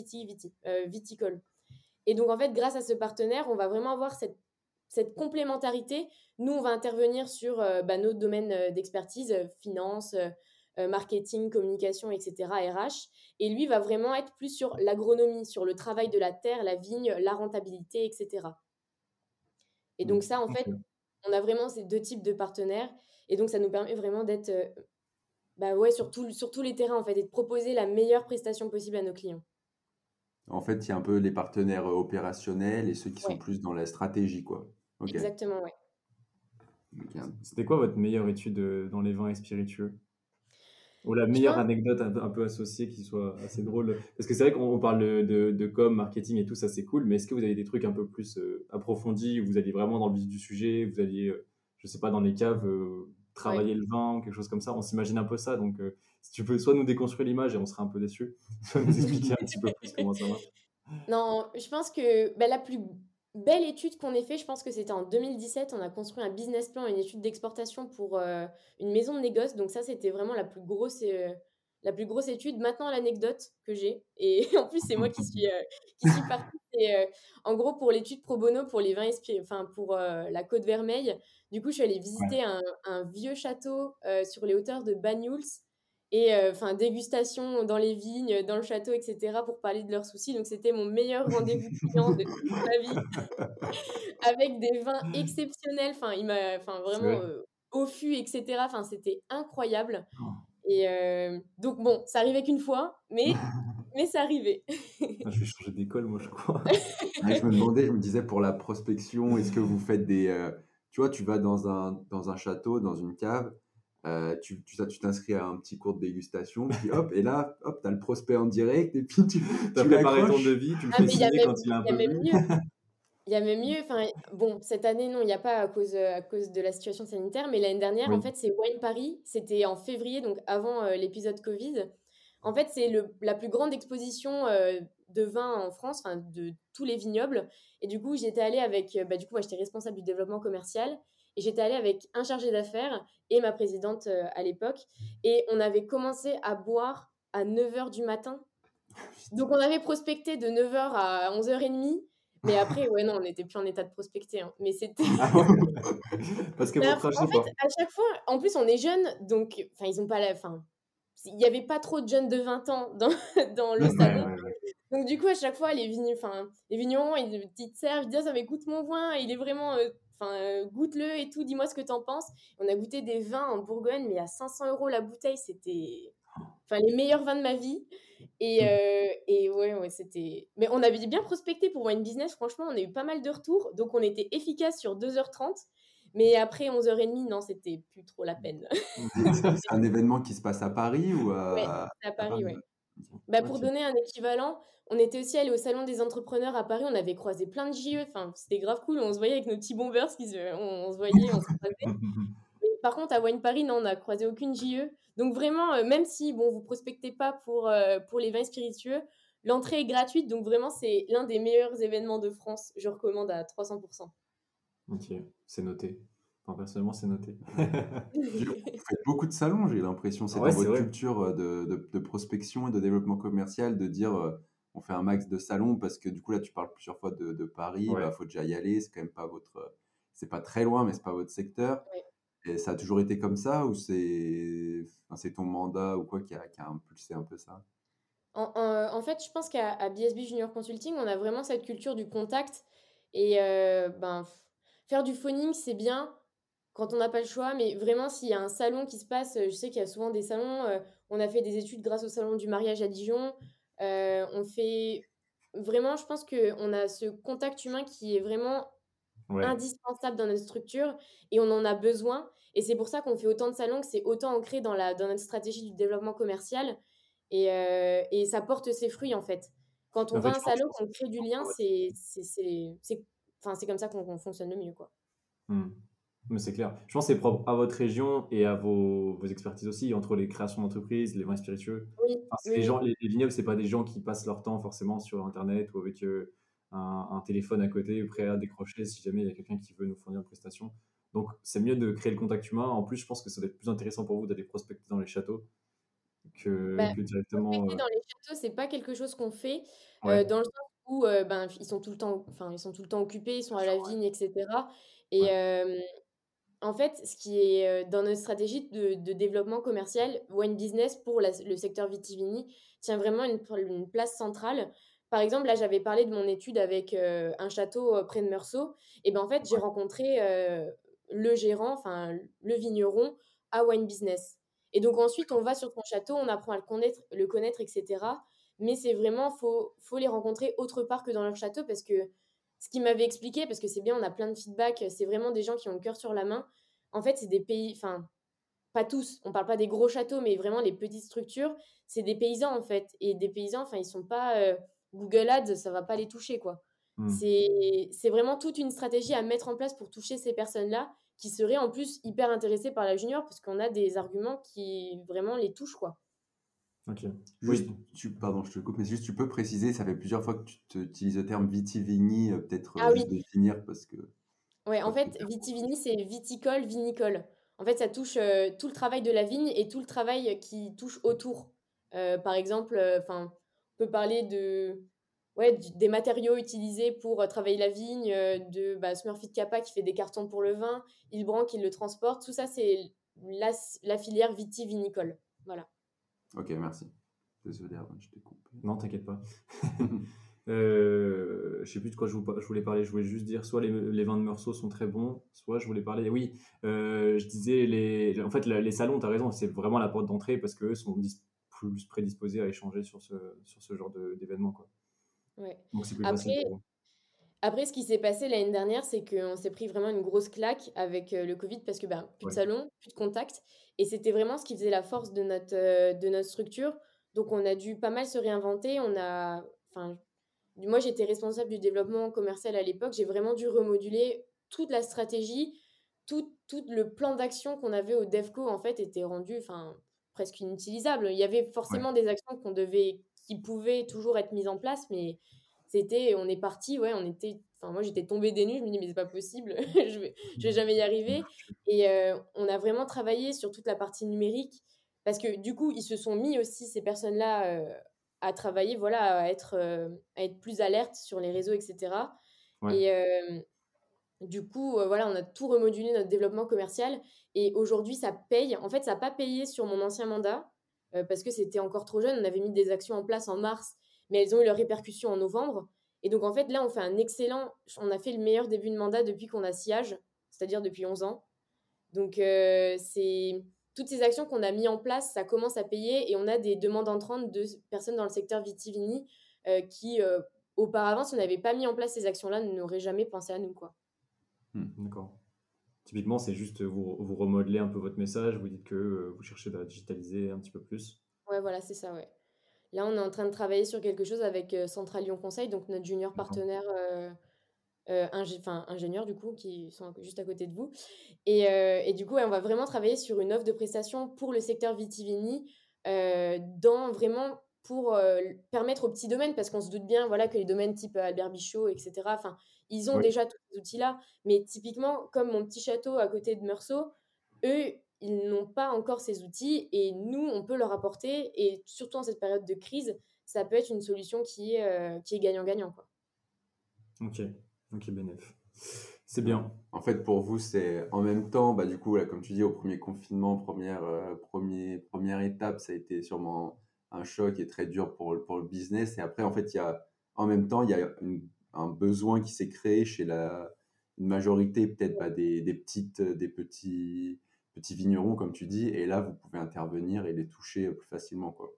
Speaker 2: viticoles. Et donc en fait, grâce à ce partenaire, on va vraiment avoir cette, cette complémentarité. Nous, on va intervenir sur bah, nos domaines d'expertise, finance, marketing, communication, etc., RH. Et lui va vraiment être plus sur l'agronomie, sur le travail de la terre, la vigne, la rentabilité, etc. Et donc ça, en fait, on a vraiment ces deux types de partenaires. Et donc, ça nous permet vraiment d'être euh, bah ouais, sur, sur tous les terrains, en fait, et de proposer la meilleure prestation possible à nos clients.
Speaker 1: En fait, il y a un peu les partenaires euh, opérationnels et ceux qui sont plus dans la stratégie, quoi.
Speaker 2: Exactement, ouais.
Speaker 3: C'était quoi votre meilleure étude euh, dans les vins et spiritueux? Ou la meilleure anecdote un, peu associée qui soit assez drôle? Parce que c'est vrai qu'on parle de, de, com, marketing et tout, ça c'est cool, mais est-ce que vous avez des trucs un peu plus euh, approfondis, où vous alliez vraiment dans le vif du sujet, vous alliez, euh, je sais pas, dans les caves, travailler le vin, quelque chose comme ça? On s'imagine un peu ça, donc si tu peux soit nous déconstruire l'image et on serait un peu déçus, soit nous expliquer un petit peu plus comment ça marche.
Speaker 2: Non, je pense que bah, la plus belle étude qu'on ait fait, je pense que c'était en 2017. On a construit un business plan, une étude d'exportation pour euh, une maison de négoce. Donc ça, c'était vraiment la plus grosse, euh, la plus grosse étude. Maintenant, l'anecdote que j'ai, et en plus, c'est moi qui suis, euh, qui suis partie. en gros, pour l'étude pro bono, pour les vins enfin pour la Côte Vermeille, du coup, je suis allée visiter un, un, vieux château sur les hauteurs de Banyuls et euh, enfin dégustation dans les vignes, dans le château, etc. pour parler de leurs soucis. Donc c'était mon meilleur rendez-vous client de toute ma vie, avec des vins exceptionnels. Enfin, il m'a, enfin vraiment euh, au fût, etc. Enfin, c'était incroyable. Oh. Et euh, donc bon, ça arrivait qu'une fois, mais mais ça arrivait.
Speaker 3: Ah, je vais changer d'école, moi, je crois.
Speaker 1: je me demandais, je me disais pour la prospection, est-ce que vous faites des, tu vois, tu vas dans un dans un château, dans une cave euh, tu t'inscris à un petit cours de dégustation, puis hop, et là, hop, tu as le prospect en direct, et puis tu,
Speaker 3: as préparé ton devis, tu le ah, fais signer quand il a un peu
Speaker 2: mieux. Il y a même mieux, enfin, bon, cette année, non, il n'y a pas à cause, à cause de la situation sanitaire, mais l'année dernière, en fait, c'est Wine Paris, c'était en février, donc avant euh, l'épisode Covid. En fait, c'est la plus grande exposition euh, de vin en France, enfin, de tous les vignobles. Et du coup, j'étais allée avec, bah, du coup, moi, j'étais responsable du développement commercial. Et j'étais allée avec un chargé d'affaires et ma présidente euh, à l'époque. Et on avait commencé à boire à 9h du matin. Donc on avait prospecté de 9h à 11h30. Mais après, ouais, non, on n'était plus en état de prospecter. Hein. Mais c'était. Ah Parce que En fait, à chaque fois, en plus, on est jeunes, donc, enfin, ils ont pas la. Enfin, il n'y avait pas trop de jeunes de 20 ans dans, dans le salon. Donc, du coup, à chaque fois, les, vignes, les vignerons, ils te servent, ils disent, ah, ça m'écoute mon vin, il est vraiment euh, Enfin, euh, goûte-le et tout, dis-moi ce que t'en penses. On a goûté des vins en Bourgogne, mais à 500 euros la bouteille, c'était enfin, les meilleurs vins de ma vie. Et, hmm. euh, et ouais, ouais c'était. Mais on avait bien prospecté pour Wine Business, franchement, on a eu pas mal de retours. Donc, on était efficace sur 2h30. Mais après 11h30, non, c'était plus trop la peine.
Speaker 1: C'est un événement qui se passe à Paris ou
Speaker 2: à... à Paris, oui. Bah, pour donner un équivalent, on était aussi allé au salon des entrepreneurs à Paris, on avait croisé plein de JE, enfin, c'était grave cool, on se voyait avec nos petits bombers, on, se voyait, on se croisait. par contre, à Wine Paris, non, on n'a croisé aucune JE. Donc vraiment, euh, même si bon, vous prospectez pas pour, euh, pour les vins spiritueux, l'entrée est gratuite, donc vraiment, c'est l'un des meilleurs événements de France. Je recommande à 300%.
Speaker 3: Ok, c'est noté. Enfin, personnellement, c'est noté.
Speaker 1: Vous faites beaucoup de salons, j'ai l'impression. C'est dans votre culture euh, de, de, prospection et de développement commercial de dire on fait un max de salons parce que du coup là tu parles plusieurs fois de, de Paris, il bah, faut déjà y aller, c'est quand même pas votre, c'est pas très loin mais c'est pas votre secteur. Et ça a toujours été comme ça ou c'est, c'est ton mandat ou quoi qui a, qui a impulsé un peu ça?
Speaker 2: En, en, fait, je pense qu'à BSB Junior Consulting, on a vraiment cette culture du contact et euh, ben faire du phoning c'est bien quand on n'a pas le choix, mais vraiment s'il y a un salon qui se passe, je sais qu'il y a souvent des salons. Euh, on a fait des études grâce au salon du mariage à Dijon. Euh, on fait vraiment, je pense qu'on a ce contact humain qui est vraiment indispensable dans notre structure et on en a besoin. Et c'est pour ça qu'on fait autant de salons, que c'est autant ancré dans, la, dans notre stratégie du développement commercial. Et, euh, et ça porte ses fruits, en fait. Quand on va à un salon, qu'on crée du lien, c'est comme ça qu'on fonctionne le mieux. Quoi.
Speaker 3: Mmh. Mais c'est clair. Je pense que c'est propre à votre région et à vos, vos expertises aussi, entre les créations d'entreprises, les vins spiritueux. Oui, Les, gens, les, vignobles, ce pas des gens qui passent leur temps forcément sur Internet ou avec euh, un, un, téléphone à côté, prêt à décrocher si jamais il y a quelqu'un qui veut nous fournir une prestation. Donc, c'est mieux de créer le contact humain. En plus, je pense que ça doit être plus intéressant pour vous d'aller prospecter dans les châteaux que,
Speaker 2: bah, directement. Prospecter euh, dans les châteaux, c'est pas quelque chose qu'on fait, euh, dans le sens où ben, ils, sont tout le temps, ils sont tout le temps occupés, ils sont à la vigne, etc. Et, en fait, ce qui est euh, dans notre stratégie de, développement commercial, Wine Business pour le secteur vitivini tient vraiment une, place centrale. Par exemple, là, j'avais parlé de mon étude avec euh, un château euh, près de Meursault. Et ben en fait, j'ai rencontré le gérant, enfin le vigneron à Wine Business. Et donc ensuite, on va sur son château, on apprend à le connaître, le connaître etc. Mais c'est vraiment, faut, faut les rencontrer autre part que dans leur château parce que ce qui m'avait expliqué, parce que c'est bien, on a plein de feedback, c'est vraiment des gens qui ont le cœur sur la main. En fait, c'est des pays, enfin, pas tous, on parle pas des gros châteaux, mais vraiment les petites structures, c'est des paysans en fait. Et des paysans, enfin, ils sont pas euh, Google Ads, ça va pas les toucher quoi. Mmh. C'est vraiment toute une stratégie à mettre en place pour toucher ces personnes-là qui seraient en plus hyper intéressées par la junior parce qu'on a des arguments qui vraiment les touchent quoi.
Speaker 1: Ok. Juste, tu, pardon, je te coupe, mais juste tu peux préciser, ça fait plusieurs fois que tu utilises le terme vitivini, euh, peut-être ah, oui. définir parce que.
Speaker 2: Ouais, en fait, vitivini, c'est viticole, vinicole. En fait, ça touche euh, tout le travail de la vigne et tout le travail qui touche autour. Euh, par exemple, enfin, on peut parler de, ouais, des matériaux utilisés pour travailler la vigne, de bah, Smurfit Kappa qui fait des cartons pour le vin, Ilbran qui le transporte. Tout ça, c'est la, la filière vitivinicole. Voilà.
Speaker 1: Ok, merci. Désolé, je t'ai coupé.
Speaker 3: Non, t'inquiète pas. euh, je sais plus de quoi je, voulais parler. Je voulais juste dire soit les, vins de Meursault sont très bons, soit je voulais parler. Oui, euh, je disais les. En fait, les salons, tu as raison, c'est vraiment la porte d'entrée parce qu'eux sont plus prédisposés à échanger sur ce, sur ce genre d'événement.
Speaker 2: Ouais. Donc c'est plus facile Après, ce qui s'est passé l'année dernière, c'est qu'on s'est pris vraiment une grosse claque avec le Covid parce que ben, plus de salon, plus de contact. Et c'était vraiment ce qui faisait la force de notre, de notre structure. Donc, on a dû pas mal se réinventer. On a, enfin, moi, j'étais responsable du développement commercial à l'époque. J'ai vraiment dû remoduler toute la stratégie, tout, tout le plan d'action qu'on avait au DevCo, en fait, était rendu enfin, presque inutilisable. Il y avait forcément des actions qu'on devait, qui pouvaient toujours être mises en place, mais c'était, on est parti, ouais, on était, enfin, moi, j'étais tombée des nues, je me dis, mais c'est pas possible, je, vais, je vais jamais y arriver. Et euh, on a vraiment travaillé sur toute la partie numérique, parce que du coup, ils se sont mis aussi, ces personnes-là, euh, à travailler, voilà, à être, euh, à être plus alerte sur les réseaux, etc. Et du coup, euh, voilà, on a tout remodulé notre développement commercial. Et aujourd'hui, ça paye. En fait, ça n'a pas payé sur mon ancien mandat parce que c'était encore trop jeune. On avait mis des actions en place en mars, mais elles ont eu leurs répercussions en novembre. Et donc, en fait, là, on fait un excellent. On a fait le meilleur début de mandat depuis qu'on a siège, c'est-à-dire depuis 11 ans. Donc, c'est toutes ces actions qu'on a mis en place, ça commence à payer et on a des demandes entrantes de personnes dans le secteur vitivini euh, qui, euh, auparavant, si on n'avait pas mis en place ces actions-là, n'auraient jamais pensé à nous. quoi.
Speaker 3: Hmm, d'accord. Typiquement, c'est juste vous, vous remodelez un peu votre message, vous dites que euh, vous cherchez à digitaliser un petit peu plus.
Speaker 2: Ouais, voilà, c'est ça, ouais. Là, on est en train de travailler sur quelque chose avec Central Lyon Conseil, donc notre junior partenaire euh, enfin, ingénieurs du coup, qui sont juste à côté de vous. Et, euh, et du coup, on va vraiment travailler sur une offre de prestation pour le secteur vitivini, euh, dans vraiment pour permettre aux petits domaines, parce qu'on se doute bien voilà, que les domaines type Albert Bichot, etc., enfin, ils ont déjà tous ces outils-là, mais typiquement, comme mon petit château à côté de Meursault, eux, ils n'ont pas encore ces outils et nous, on peut leur apporter, et surtout en cette période de crise, ça peut être une solution qui est, qui est gagnant-gagnant. Quoi.
Speaker 3: Ok. Ok, bénéf. C'est bien.
Speaker 1: En fait, pour vous, c'est en même temps, bah, du coup, comme tu dis, au premier confinement, première, euh, premier, première étape, ça a été sûrement un choc et très dur pour, pour le business. Et après, en fait, il y a, en même temps, il y a un besoin qui s'est créé chez la une majorité, peut-être pas des, des, petites, des petits, petits vignerons, comme tu dis. Et là, vous pouvez intervenir et les toucher plus facilement, quoi.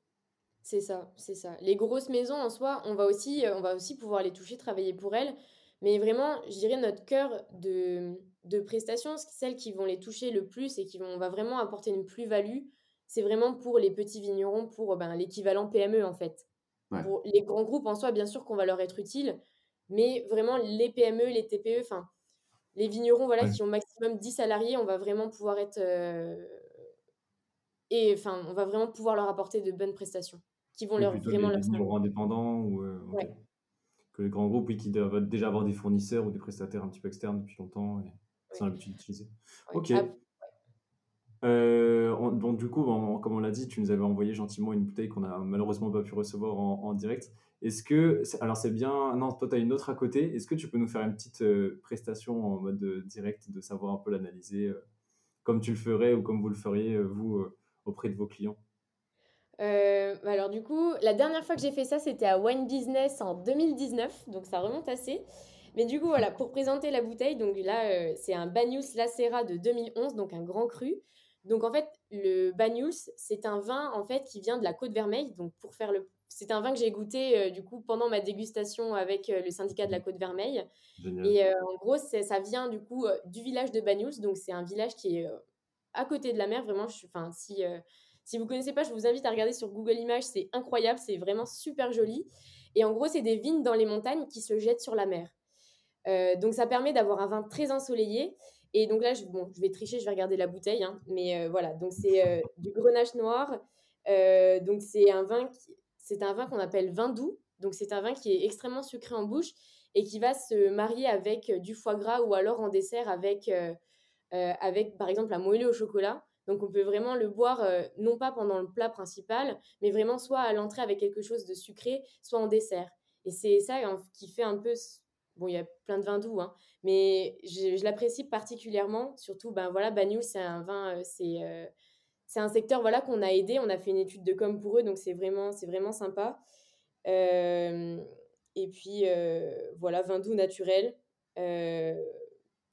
Speaker 2: C'est ça, c'est ça. Les grosses maisons, en soi, on va aussi, on va aussi pouvoir les toucher, travailler pour elles. Mais vraiment, je dirais notre cœur de, de prestations, celles qui vont les toucher le plus et qui vont, on va vraiment apporter une plus-value, c'est vraiment pour les petits vignerons, pour ben, l'équivalent PME en fait. Pour les grands groupes en soi, bien sûr qu'on va leur être utile, mais vraiment les PME, les TPE, enfin les vignerons voilà, qui ont maximum 10 salariés, on va vraiment pouvoir être... Euh, et enfin, on va vraiment pouvoir leur apporter de bonnes prestations qui vont leur vraiment
Speaker 3: les vignerons indépendants ou... Euh, que les grands groupes, oui, qui doivent déjà avoir des fournisseurs ou des prestataires un petit peu externes depuis longtemps et c'est l'habitude d'utiliser. Ok. Euh, donc du coup, comme on l'a dit, tu nous avais envoyé gentiment une bouteille qu'on a malheureusement pas pu recevoir en, direct. Est-ce que, alors c'est bien, non, toi tu as une autre à côté. Est-ce que tu peux nous faire une petite euh, prestation en mode euh, direct, de savoir un peu l'analyser, comme tu le ferais ou comme vous le feriez vous auprès de vos clients?
Speaker 2: Euh, alors du coup, la dernière fois que j'ai fait ça, c'était à Wine Business en 2019, donc ça remonte assez. Mais du coup, voilà, pour présenter la bouteille, donc là, euh, c'est un Banyuls Lacera de 2011, donc un grand cru. Donc en fait, le Banyuls, c'est un vin en fait qui vient de la Côte Vermeille. Donc pour faire le, c'est un vin que j'ai goûté euh, du coup pendant ma dégustation avec le syndicat de la Côte Vermeille. Et en gros, ça vient du coup du village de Banyuls, donc c'est un village qui est à côté de la mer. Vraiment, je, enfin si si vous connaissez pas, je vous invite à regarder sur Google Images, c'est incroyable, c'est vraiment super joli. Et en gros, c'est des vignes dans les montagnes qui se jettent sur la mer. Euh, donc ça permet d'avoir un vin très ensoleillé. Et donc là, je, bon, je vais tricher, je vais regarder la bouteille, hein. mais euh, voilà. Donc c'est euh, du grenache noir. donc c'est un vin, c'est un vin qu'on appelle vin doux. Donc c'est un vin qui est extrêmement sucré en bouche et qui va se marier avec du foie gras ou alors en dessert avec, avec par exemple la moelleux au chocolat. Donc on peut vraiment le boire euh, non pas pendant le plat principal, mais vraiment soit à l'entrée avec quelque chose de sucré, soit en dessert. Et c'est ça qui fait un peu... Bon, il y a plein de vins doux, hein, mais je, l'apprécie particulièrement. Surtout, ben voilà, Bagnoul, c'est un vin, euh, c'est euh, c'est un secteur voilà qu'on a aidé. On a fait une étude de com pour eux, donc c'est vraiment c'est vraiment sympa. et puis voilà, vin doux naturel.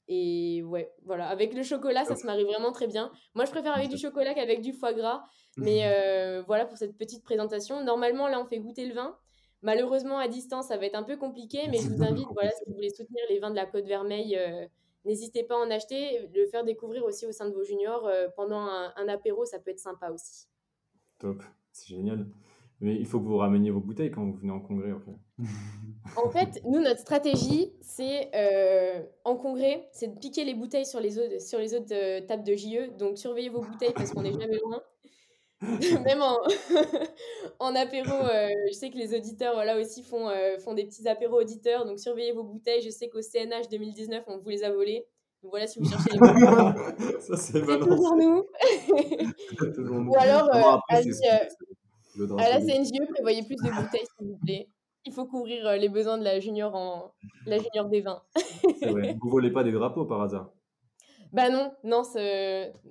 Speaker 2: Et ouais, voilà. Avec le chocolat, ça se marie vraiment très bien. Moi, je préfère avec du chocolat qu'avec du foie gras. Mais euh, voilà pour cette petite présentation. Normalement, là, on fait goûter le vin. Malheureusement, à distance, ça va être un peu compliqué, mais je vous invite, voilà, si vous voulez soutenir les vins de la Côte Vermeille, n'hésitez pas à en acheter, le faire découvrir aussi au sein de vos juniors pendant un apéro, ça peut être sympa aussi.
Speaker 3: Top, c'est génial. Mais il faut que vous rameniez vos bouteilles quand vous venez en congrès. En fait,
Speaker 2: en fait nous, notre stratégie, c'est euh, en congrès, c'est de piquer les bouteilles sur les autres, sur les autres euh, tables de JE. Donc, surveillez vos bouteilles parce qu'on n'est jamais loin. Même en, en apéro, euh, je sais que les auditeurs voilà, aussi font, font des petits apéros auditeurs. Donc, surveillez vos bouteilles. Je sais qu'au CNH 2019, on vous les a volées. Donc voilà, si vous cherchez les bouteilles. Ça, c'est toujours nous. toujours nous. Ou alors, à la CNJE, prévoyez plus de bouteilles, s'il vous plaît. Il faut couvrir euh, les besoins de la junior, en... la junior des vins.
Speaker 3: Vrai. Vous volez pas des drapeaux par hasard?
Speaker 2: Bah non, non.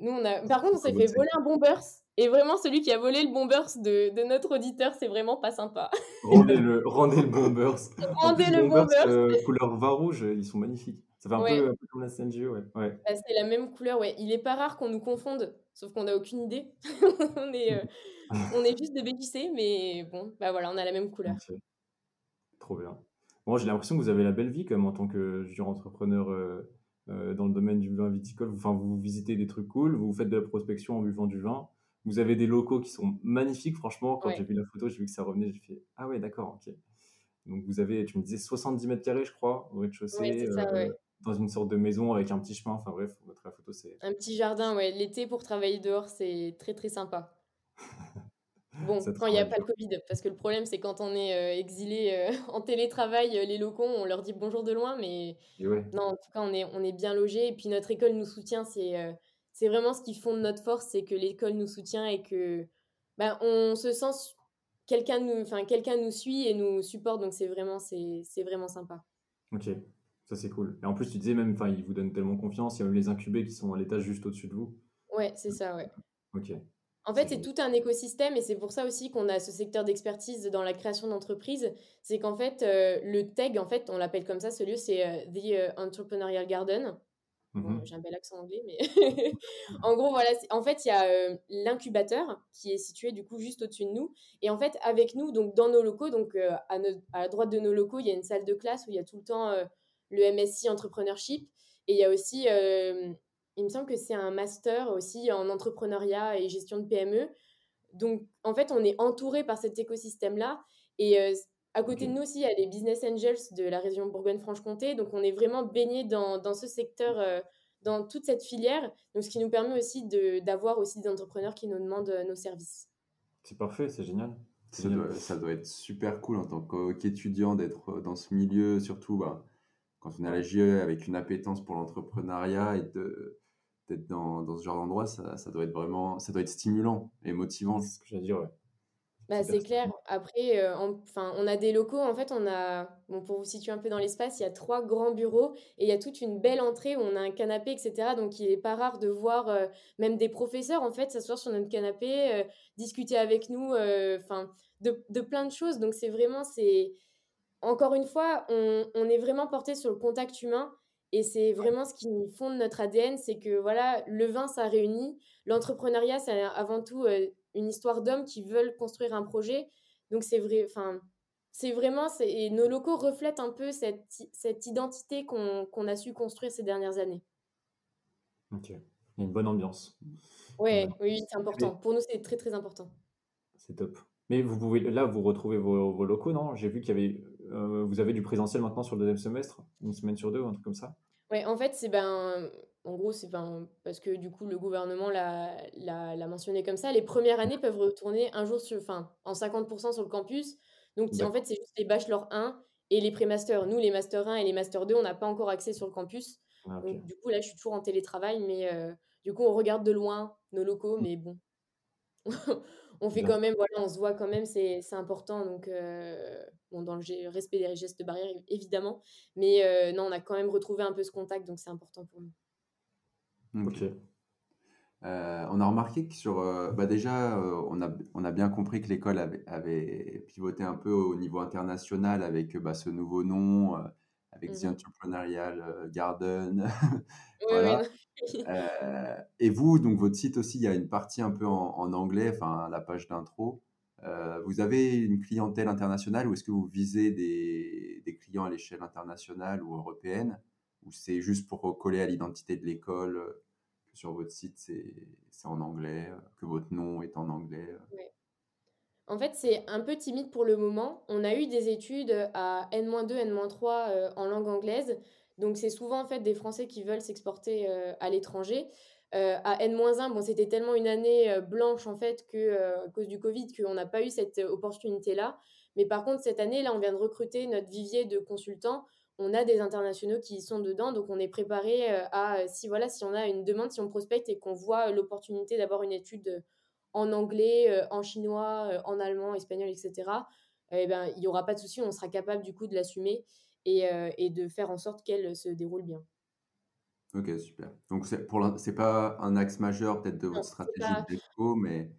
Speaker 2: Nous, on a... Par contre, on s'est fait voler un bombers. Et vraiment, celui qui a volé le bombers de, de notre auditeur, c'est vraiment pas sympa.
Speaker 3: Rendez le, rendez le bombers. Rendez le bombers. Euh, couleur vin rouge, ils sont magnifiques. Ça fait un, peu, un peu, comme la CNGE, ouais. ouais.
Speaker 2: Bah, c'est la même couleur, ouais. Il est pas rare qu'on nous confonde, sauf qu'on n'a aucune idée. on, est, euh, on est juste des BQC, mais bon, bah voilà, on a la même couleur.
Speaker 3: Trop bien. Bon, j'ai l'impression que vous avez la belle vie, comme en tant que junior entrepreneur euh, euh, dans le domaine du vin viticole. Enfin, vous visitez des trucs cool, vous faites de la prospection en buvant du vin. Vous avez des locaux qui sont magnifiques, franchement. Quand j'ai vu la photo, j'ai vu que ça revenait, j'ai fait Ah ouais, d'accord, ok. Donc vous avez, tu me disais 70 mètres carrés, je crois, au rez-de-chaussée. Ouais, dans une sorte de maison avec un petit chemin. Enfin bref, votre la photo, c'est.
Speaker 2: Un petit jardin, ouais. L'été pour travailler dehors, c'est très très sympa. Bon, quand il n'y a pas le Covid, parce que le problème, c'est quand on est euh, exilé euh, en télétravail, euh, les locaux, on leur dit bonjour de loin, mais non, en tout cas, on est, on est bien logé. Et puis notre école nous soutient, c'est c'est vraiment ce qui fonde notre force, c'est que l'école nous soutient et que ben, on se sent quelqu'un nous, enfin quelqu'un nous suit et nous supporte, donc c'est vraiment, c'est vraiment sympa.
Speaker 3: Ok, ça, c'est cool. Et en plus, tu disais même, enfin, ils vous donnent tellement confiance. Il y a même les incubés qui sont à l'étage juste au-dessus de vous.
Speaker 2: Ouais, c'est ça, ouais.
Speaker 3: Ok.
Speaker 2: En fait, c'est tout un écosystème et c'est pour ça aussi qu'on a ce secteur d'expertise dans la création d'entreprises. C'est qu'en fait, euh, le TEG, en fait, on l'appelle comme ça, ce lieu, c'est euh, The euh, Entrepreneurial Garden. Mmh j'ai un bel accent anglais, mais en gros, voilà. En fait, il y a l'incubateur qui est situé du coup juste au-dessus de nous. Et en fait, avec nous, donc dans nos locaux, donc à, à, la droite de nos locaux, il y a une salle de classe où il y a tout le temps le MSC Entrepreneurship. Et il y a aussi, euh, il me semble que c'est un master aussi en entrepreneuriat et gestion de PME. Donc, en fait, on est entouré par cet écosystème-là. Et euh, à côté de nous aussi, il y a les business angels de la région Bourgogne-Franche-Comté. Donc, on est vraiment baigné dans, dans ce secteur, euh, dans toute cette filière. Donc, ce qui nous permet aussi d'avoir aussi des entrepreneurs qui nous demandent nos services.
Speaker 3: C'est parfait, c'est génial.
Speaker 1: Ça doit, ça doit, être super cool en tant qu'étudiant d'être dans ce milieu, surtout bah, quand on est à la GE avec une appétence pour l'entrepreneuriat et d'être dans, dans, ce genre d'endroit, ça, ça, doit être vraiment ça doit être stimulant et motivant.
Speaker 3: C'est ce que j'allais dire, ouais.
Speaker 2: Bah, c'est clair. Après, euh, enfin, on a des locaux. En fait, on a, bon, pour vous situer un peu dans l'espace, il y a trois grands bureaux et il y a toute une belle entrée où on a un canapé, etc. Donc, il n'est pas rare de voir euh, même des professeurs, en fait, s'asseoir sur notre canapé, euh, discuter avec nous, enfin, de, de, plein de choses. Donc, c'est vraiment, c'est, encore une fois, on, est vraiment porté sur le contact humain et c'est vraiment ce qui fonde notre ADN, c'est que voilà, le vin, ça réunit. L'entrepreneuriat, c'est avant tout une histoire d'hommes qui veulent construire un projet. Donc c'est vrai, enfin, c'est vraiment, et nos locaux reflètent un peu cette, cette identité qu'on a su construire ces dernières années.
Speaker 3: Ok, il y a une bonne ambiance.
Speaker 2: Ouais, oui, c'est important. Pour nous, c'est très très important.
Speaker 3: C'est top. Mais vous pouvez, là, vous retrouvez vos, vos locaux, non? J'ai vu qu'il y avait euh, vous avez du présentiel maintenant sur le deuxième semestre, une semaine sur deux, ou un truc comme ça
Speaker 2: Oui, en fait, c'est ben, en gros, c'est ben, parce que du coup, le gouvernement l'a mentionné comme ça. Les premières années peuvent retourner un jour sur, enfin, en 50% sur le campus. Donc, en fait, c'est juste les bachelor 1 et les pré-masters. Nous, les master 1 et les master 2, on n'a pas encore accès sur le campus. Ah, Donc, du coup, là, je suis toujours en télétravail, mais euh, du coup, on regarde de loin nos locaux, mais bon. on fait quand même, voilà, on se voit quand même, c'est important. Donc, euh, bon, dans le respect des gestes de barrière, évidemment. Mais euh, non, on a quand même retrouvé un peu ce contact, donc c'est important pour nous.
Speaker 1: Ok. Euh, on a remarqué que sur. bah déjà, on, a, on a bien compris que l'école avait, avait, pivoté un peu au niveau international avec bah, ce nouveau nom, avec The mmh Entrepreneurial Garden. voilà. et vous, donc votre site aussi, il y a une partie un peu en, en anglais, enfin la page d'intro. vous avez une clientèle internationale ou est-ce que vous visez des, des clients à l'échelle internationale ou européenne? Ou c'est juste pour coller à l'identité de l'école que sur votre site c'est en anglais, que votre nom est en anglais
Speaker 2: En fait, c'est un peu timide pour le moment. On a eu des études à N-2, N-3 en langue anglaise. Donc, c'est souvent en fait des Français qui veulent s'exporter à l'étranger. à N-1, bon, c'était tellement une année blanche en fait que à cause du Covid qu'on n'a pas eu cette opportunité-là. Mais par contre, cette année, là, on vient de recruter notre vivier de consultants on a des internationaux qui sont dedans, donc on est préparé euh, à, euh, si voilà, si on a une demande, si on prospecte et qu'on voit l'opportunité d'avoir une étude euh, en anglais, en chinois, en allemand, espagnol, etc., eh ben, il n'y aura pas de souci, on sera capable du coup de l'assumer et, de faire en sorte qu'elle se déroule bien.
Speaker 1: Ok, super. Donc, c'est n'est pas un axe majeur peut-être de votre stratégie de mais,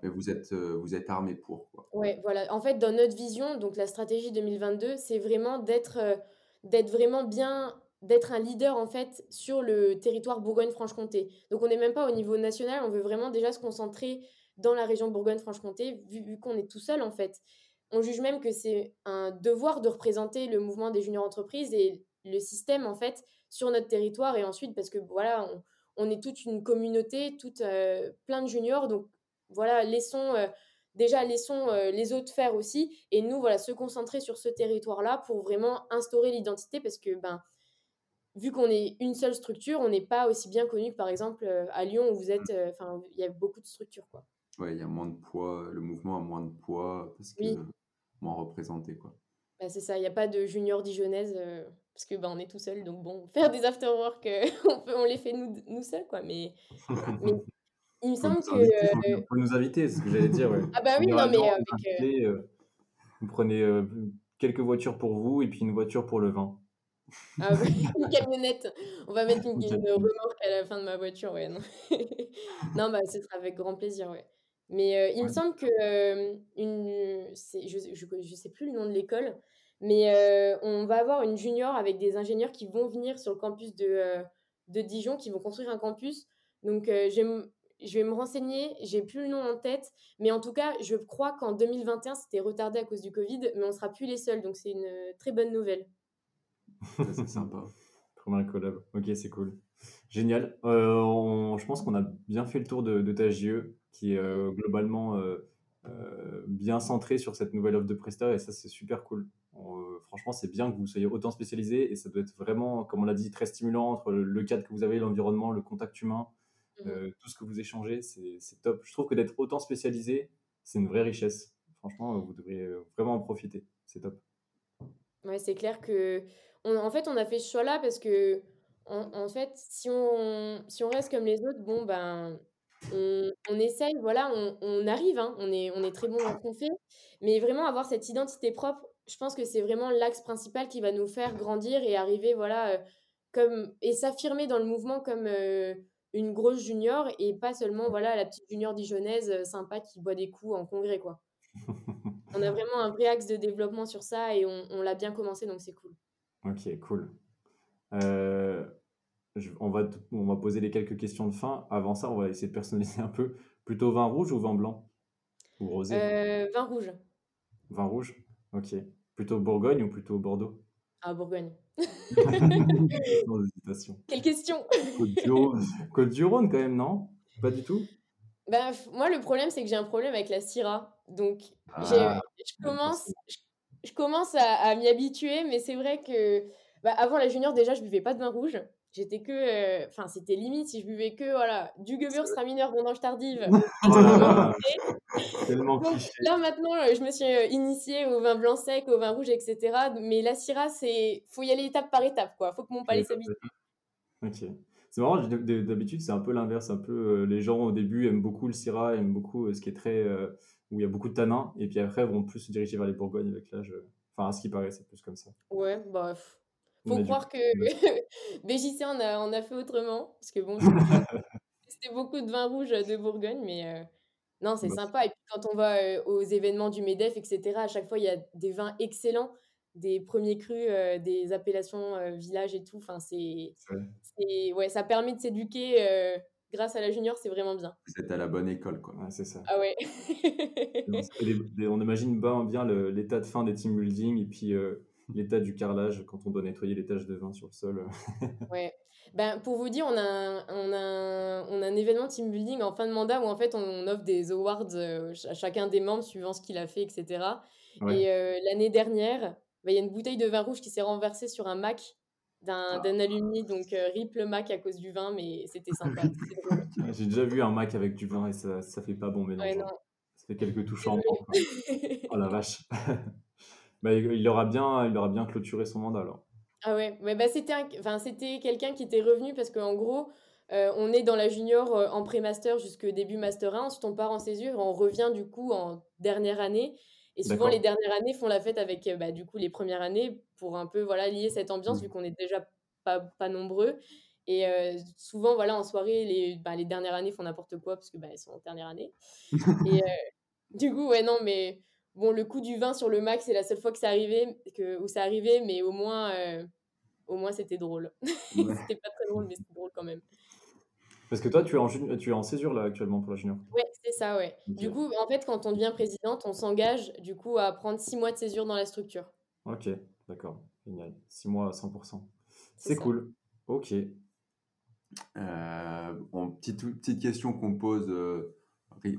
Speaker 1: mais, vous, êtes, vous êtes armé pour.
Speaker 2: Oui, voilà. En fait, dans notre vision, donc la stratégie 2022, c'est vraiment d'être d'être vraiment bien d'être un leader en fait sur le territoire Bourgogne-Franche-Comté. Donc on n'est même pas au niveau national, on veut vraiment déjà se concentrer dans la région Bourgogne-Franche-Comté vu, qu'on est tout seul en fait. On juge même que c'est un devoir de représenter le mouvement des juniors entreprises et le système en fait sur notre territoire et ensuite parce que voilà, on, est toute une communauté, toute euh, plein de juniors donc voilà, laissons euh, déjà laissons euh, les autres faire aussi. Et nous voilà se concentrer sur ce territoire là pour vraiment instaurer l'identité parce que ben vu qu'on est une seule structure on n'est pas aussi bien connu que par exemple euh, à Lyon où vous êtes euh, enfin il y a beaucoup de structures quoi.
Speaker 1: Ouais il y a moins de poids le mouvement a moins de poids parce que moins représenté quoi.
Speaker 2: Bah, c'est ça il n'y a pas de junior dijonnaise parce que ben on est tout seul donc bon faire des after work on, peut, on les fait nous, nous seuls quoi mais, mais il me semble que.
Speaker 3: Vous pouvez nous inviter, c'est ce que j'allais dire.
Speaker 2: Ah bah oui, non, mais avec.
Speaker 3: Euh, euh, vous prenez euh, quelques voitures pour vous et puis une voiture pour le vin.
Speaker 2: Ah oui, une camionnette. On va mettre une, remorque à la fin de ma voiture, ouais. Non, non bah ce sera avec grand plaisir, ouais. Mais il me semble que une, je, je, je, sais plus le nom de l'école, mais on va avoir une junior avec des ingénieurs qui vont venir sur le campus de, de Dijon, qui vont construire un campus. Donc j'aime je vais me renseigner, j'ai plus le nom en tête, mais en tout cas, je crois qu'en 2021, c'était retardé à cause du Covid, mais on sera plus les seuls, donc c'est une très bonne nouvelle.
Speaker 1: c'est sympa.
Speaker 3: Première collab, ok, c'est cool. Génial. Euh, je pense qu'on a bien fait le tour de, ta JE, qui est euh, globalement euh, bien centré sur cette nouvelle offre de Presta, et ça, c'est super cool. franchement, c'est bien que vous soyez autant spécialisé, et ça doit être vraiment, comme on l'a dit, très stimulant entre le cadre que vous avez, l'environnement, le contact humain. Mmh. Euh, tout ce que vous échangez, c'est top. Je trouve que d'être autant spécialisé, c'est une vraie richesse. Franchement, vous devriez vraiment en profiter. C'est top.
Speaker 2: Ouais, c'est clair que. On, en fait, on a fait ce choix-là parce que, en, fait, si on, si on reste comme les autres, bon, ben. On, on essaye, voilà, on, on arrive, hein, on, est, on est très bon dans ce qu'on fait, mais vraiment avoir cette identité propre, je pense que c'est vraiment l'axe principal qui va nous faire grandir et arriver, voilà, euh, comme, et s'affirmer dans le mouvement comme, euh, une grosse junior et pas seulement voilà la petite junior dijonnaise euh, sympa qui boit des coups en congrès quoi. on a vraiment un vrai axe de développement sur ça et on, l'a bien commencé donc c'est cool.
Speaker 3: Ok, cool. Euh, on, va, on va poser les quelques questions de fin. Avant ça, on va essayer de personnaliser un peu. Plutôt vin rouge ou vin blanc? Ou rosé?
Speaker 2: Euh, Vin rouge.
Speaker 3: Vin rouge? Ok. Plutôt Bourgogne ou plutôt Bordeaux?
Speaker 2: Ah, Bourgogne. Quelle question
Speaker 3: Côte du Rhône, quand même, non? Pas du tout?
Speaker 2: Bah, Moi, le problème, c'est que j'ai un problème avec la Syrah. Donc, ah, je, commence, je, commence à, m'y habituer, mais c'est vrai que bah, avant la junior, déjà, je buvais pas de vin rouge. J'étais que. Euh, enfin, c'était limite si je buvais que voilà, du Gewürztraminer vendange tardive. Tellement Donc, là, maintenant, euh, je me suis euh, initiée au vin blanc sec, au vin rouge, etc. Mais la Syrah, c'est. faut y aller étape par étape, quoi. faut que mon palais s'habitue.
Speaker 3: Ok. C'est marrant, d'habitude, c'est un peu l'inverse. Un peu, les gens, au début, aiment beaucoup le Syrah, aiment beaucoup ce qui est très. où il y a beaucoup de tanins. Et puis après, vont plus se diriger vers les Bourgognes avec l'âge. Enfin, à ce qui paraît, c'est plus comme ça.
Speaker 2: Ouais, bah faut croire que BJC en a, a fait autrement. Parce que bon, c'était beaucoup de vin rouge de Bourgogne, mais euh, non, c'est bah, sympa. Et puis quand on va euh, aux événements du MEDEF, etc., à chaque fois, il y a des vins excellents, des premiers crus, euh, des appellations village et tout. Enfin, c'est, ouais, ça permet de s'éduquer grâce à la junior, c'est vraiment bien.
Speaker 1: Vous êtes à la bonne école, quoi.
Speaker 3: c'est ça.
Speaker 2: Ah ouais.
Speaker 3: on imagine bien l'état de fin des team building et puis l'état du carrelage quand on doit nettoyer les taches de vin sur le sol.
Speaker 2: ouais. Ben, pour vous dire, on a, un, on, a on a un événement team building en fin de mandat où en fait on, offre des awards à chacun des membres suivant ce qu'il a fait, etc. Et l'année dernière, ben, il y a une bouteille de vin rouge qui s'est renversée sur un Mac d'un ah. alumni, donc euh, rip le Mac à cause du vin, mais c'était sympa.
Speaker 3: J'ai déjà vu un Mac avec du vin et ça, ça fait pas bon mélange. Hein. ça fait quelques touches en oh la vache. Bah, il, aura bien, il aura bien clôturé son mandat alors.
Speaker 2: Ah ouais, mais bah, c'était enfin, quelqu'un qui était revenu parce qu'en gros, euh, on est dans la junior euh, en pré-master jusqu'au début master 1, ensuite on part en césure, on revient du coup en dernière année. Et souvent, les dernières années font la fête avec bah, du coup les premières années pour un peu voilà lier cette ambiance, mmh. vu qu'on est déjà pas, pas nombreux. Et souvent, voilà, en soirée, les, bah, les dernières années font n'importe quoi parce que bah, elles sont en dernière année. et du coup, ouais, non, mais bon, le coup du vin sur le max, c'est la seule fois que c'est arrivé, que, où c'est arrivé, mais au moins, au moins c'était drôle. c'était pas très drôle, mais c'était drôle quand même.
Speaker 3: Parce que toi, tu es en, tu es en césure là actuellement pour la junior.
Speaker 2: Ouais, c'est ça, ouais. Du coup, en fait, quand on devient présidente, on s'engage du coup à prendre six mois de césure dans la structure.
Speaker 3: Ok, d'accord, génial. Six mois à 100%. C'est cool. Ok.
Speaker 1: Euh, petite, petite question qu'on pose euh,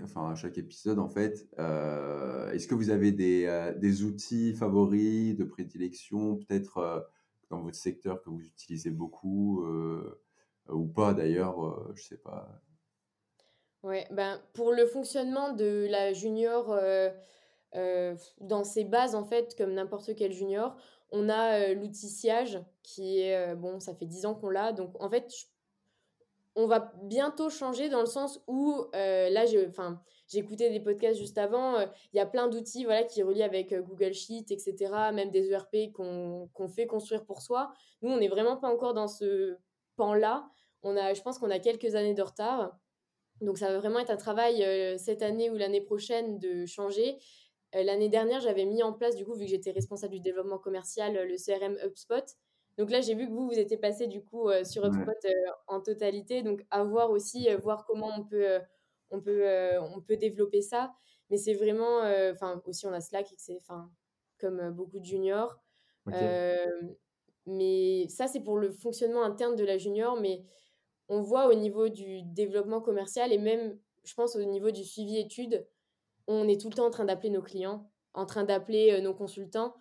Speaker 1: enfin, à chaque épisode, en fait. Euh, est-ce que vous avez des, euh, des, outils favoris de prédilection, peut-être dans votre secteur que vous utilisez beaucoup ou pas d'ailleurs, euh, je sais pas.
Speaker 2: Ouais, ben, pour le fonctionnement de la junior euh, euh, dans ses bases, en fait, comme n'importe quel junior, on a l'outil Siage qui est, bon, ça fait 10 ans qu'on l'a. Donc, en fait, on va bientôt changer dans le sens où, là, j'ai écouté des podcasts juste avant, il y a plein d'outils voilà, qui relient avec Google Sheet, etc., même des ERP qu'on fait construire pour soi. Nous, on n'est vraiment pas encore dans ce pan-là. On a, je pense qu'on a quelques années de retard. Donc ça va vraiment être un travail euh, cette année ou l'année prochaine de changer. Euh, l'année dernière, j'avais mis en place, du coup, vu que j'étais responsable du développement commercial, le CRM HubSpot. Donc là, j'ai vu que vous, vous étiez passé du coup euh, sur HubSpot en totalité. Donc à voir aussi, voir comment on peut, on peut, on peut développer ça. Mais c'est vraiment, enfin aussi on a Slack, enfin comme beaucoup de juniors. mais ça, c'est pour le fonctionnement interne de la junior. Mais on voit au niveau du développement commercial et même, je pense, au niveau du suivi études, on est tout le temps en train d'appeler nos clients, en train d'appeler euh, nos consultants.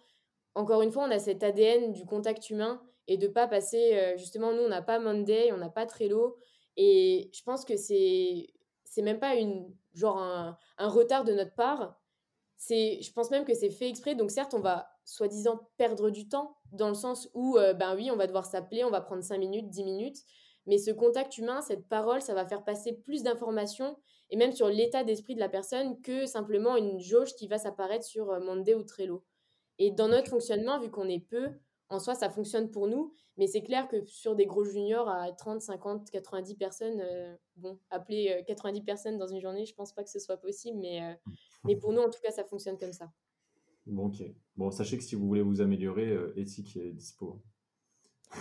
Speaker 2: Encore une fois, on a cet ADN du contact humain et de pas passer, euh, justement, nous, on n'a pas Monday, on n'a pas Trello. Et je pense que c'est c'est même pas une genre un, retard de notre part. C'est, je pense même que c'est fait exprès. Donc certes, on va soi-disant perdre du temps dans le sens où, euh, ben oui, on va devoir s'appeler, on va prendre 5 minutes, 10 minutes. Mais ce contact humain, cette parole, ça va faire passer plus d'informations et même sur l'état d'esprit de la personne que simplement une jauge qui va s'apparaître sur euh, Monday ou Trello. Et dans notre fonctionnement, vu qu'on est peu, en soi, ça fonctionne pour nous, mais c'est clair que sur des gros juniors à 30, 50, 90 personnes, euh, bon, appeler 90 euh, personnes dans une journée, je pense pas que ce soit possible, mais, mais pour nous, en tout cas, ça fonctionne comme ça.
Speaker 3: Bon, ok. Bon, sachez que si vous voulez vous améliorer, Éthique est dispo.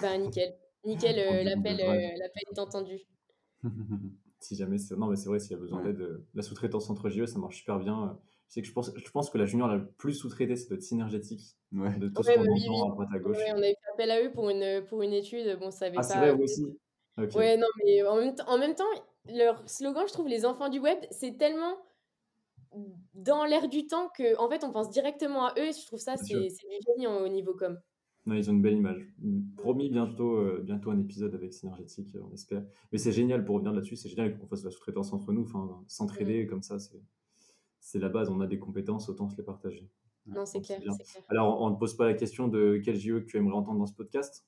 Speaker 2: Ben, nickel. Nickel, euh, l'appel, euh, est entendu.
Speaker 3: si jamais c'est non mais c'est vrai s'il y a besoin d'aide euh, la sous-traitance entre JE ça marche super bien sais que je pense je pense que la junior la plus sous-traitée c'est notre synergétique
Speaker 1: ouais.
Speaker 3: de tout
Speaker 2: ce qu'on entend à droite à gauche. Ouais, on avait fait appel à eux pour une pour une étude. Bon ça avait
Speaker 3: ah, c'est vrai vous aussi
Speaker 2: ouais non mais en même, en même temps leur slogan je trouve les enfants du web c'est tellement dans l'air du temps que en fait on pense directement à eux. Je trouve ça c'est, c'est du génie au niveau com.
Speaker 3: Ils ont une belle image. Promis bientôt, euh, bientôt un épisode avec Synergétique, on espère. Mais c'est génial pour revenir là-dessus, c'est génial qu'on fasse la sous-traitance entre nous, enfin s'entraider comme ça, c'est la base. On a des compétences, autant se les partager.
Speaker 2: Non, c'est clair,
Speaker 3: Alors, on ne pose pas la question de quel JE que tu aimerais entendre dans ce podcast?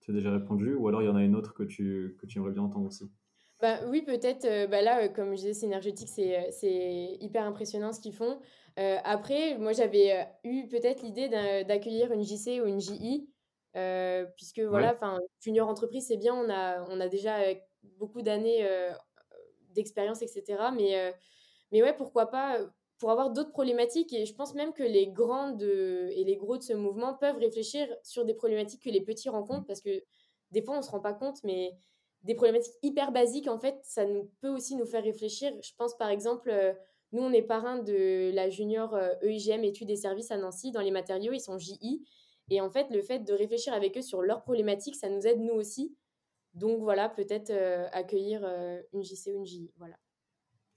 Speaker 3: Tu as déjà répondu, ou alors il y en a une autre que tu, que tu aimerais bien entendre aussi?
Speaker 2: Bah, oui, peut-être. Euh, bah là, euh, comme je disais, Synergétique, c'est hyper impressionnant ce qu'ils font. Euh, après, moi, j'avais euh, eu peut-être l'idée d'accueillir une JC ou une JI, euh, puisque voilà, enfin, junior entreprise, c'est bien, on a, on a déjà beaucoup d'années d'expérience, etc. Mais, mais ouais, pourquoi pas pour avoir d'autres problématiques. Et je pense même que les grandes et les gros de ce mouvement peuvent réfléchir sur des problématiques que les petits rencontrent, parce que des fois, on ne se rend pas compte, mais des problématiques hyper basiques, en fait, ça nous, peut aussi nous faire réfléchir. Je pense par exemple, nous, on est parrain de la junior EIGM études et services à Nancy. Dans les matériaux, ils sont JI. Et en fait, le fait de réfléchir avec eux sur leurs problématiques, ça nous aide nous aussi. Donc voilà, peut-être accueillir une JC ou une JI. Voilà.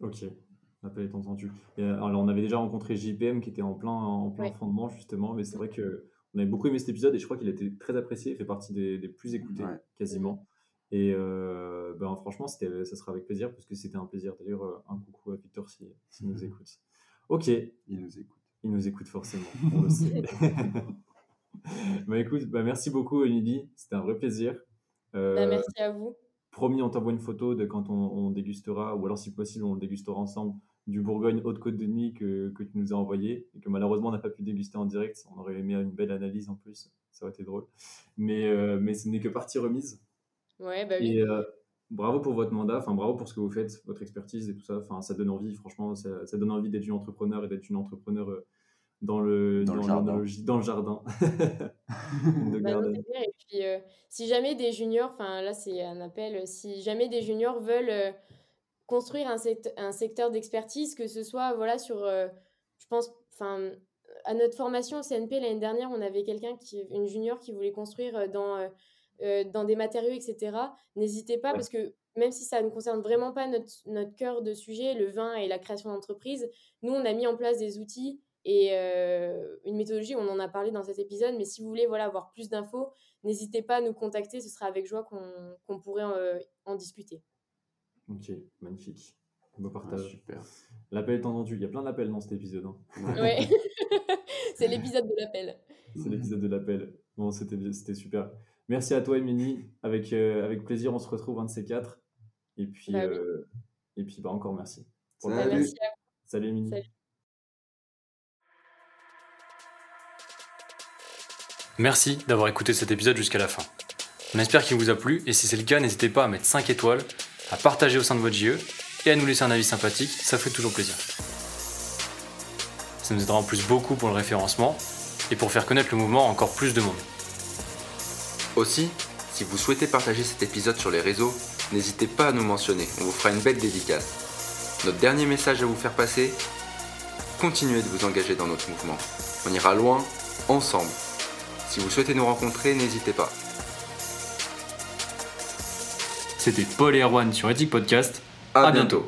Speaker 3: Ok, l'appel est entendu. alors, on avait déjà rencontré JPM qui était en plein, en plein fondement, justement, mais c'est vrai que on avait beaucoup aimé cet épisode et je crois qu'il a été très apprécié, il fait partie des, plus écoutés, quasiment. Et euh, ben, franchement, ça sera avec plaisir, parce que c'était un plaisir. D'ailleurs, euh, un coucou à Victor s'il si, nous écoute. Ok.
Speaker 1: Il nous écoute.
Speaker 3: Il nous écoute forcément, on le sait. bah, écoute, bah, merci beaucoup, Emily. C'était un vrai plaisir.
Speaker 2: Euh, bah, merci à vous.
Speaker 3: Promis, on t'envoie une photo de quand on, dégustera, ou alors si possible, on le dégustera ensemble, du Bourgogne Haute-Côte de Nuit que, que, tu nous as envoyé, et que malheureusement on n'a pas pu déguster en direct. On aurait aimé une belle analyse en plus, ça aurait été drôle. Mais, mais ce n'est que partie remise.
Speaker 2: Ouais, bah oui.
Speaker 3: Et euh, bravo pour votre mandat, enfin bravo pour ce que vous faites, votre expertise et tout ça. Enfin, ça donne envie, franchement, ça, donne envie d'être une entrepreneur et d'être une entrepreneur euh, dans le,
Speaker 1: dans, le jardin.
Speaker 3: dans le jardin.
Speaker 2: Bah et puis, euh, si jamais des juniors, enfin là c'est un appel, si jamais des juniors veulent construire un, un secteur d'expertise, que ce soit voilà sur, je pense, enfin à notre formation au CNP l'année dernière, on avait quelqu'un qui, une junior qui voulait construire dans euh, dans des matériaux, etc. N'hésitez pas parce que même si ça ne concerne vraiment pas notre, notre cœur de sujet, le vin et la création d'entreprise, nous, on a mis en place des outils et euh, une méthodologie, on en a parlé dans cet épisode, mais si vous voulez voilà, avoir plus d'infos, n'hésitez pas à nous contacter, ce sera avec joie qu'on pourrait euh, en discuter.
Speaker 3: Ok, magnifique. Beau partage. super. L'appel est entendu. Il y a plein d'appels dans cet épisode. Hein.
Speaker 2: Ouais, c'est l'épisode de l'appel.
Speaker 3: C'est l'épisode de l'appel. Bon, c'était super. Merci à toi, Émilie. Avec, euh, avec plaisir, on se retrouve un de ces quatre. Et puis, bah euh, et puis bah, encore merci.
Speaker 2: Salut. Merci à vous.
Speaker 3: Salut, Émilie.
Speaker 4: Merci d'avoir écouté cet épisode jusqu'à la fin. On espère qu'il vous a plu et si c'est le cas, n'hésitez pas à mettre 5 étoiles, à partager au sein de votre JE et à nous laisser un avis sympathique, ça fait toujours plaisir. Ça nous aidera en plus beaucoup pour le référencement et pour faire connaître le mouvement à encore plus de monde.
Speaker 5: Aussi, si vous souhaitez partager cet épisode sur les réseaux, n'hésitez pas à nous mentionner, on vous fera une belle dédicace. Notre dernier message à vous faire passer, continuez de vous engager dans notre mouvement. On ira loin, ensemble. Si vous souhaitez nous rencontrer, n'hésitez pas.
Speaker 4: C'était Paul et Erwan sur Ethic Podcast.
Speaker 5: À, bientôt.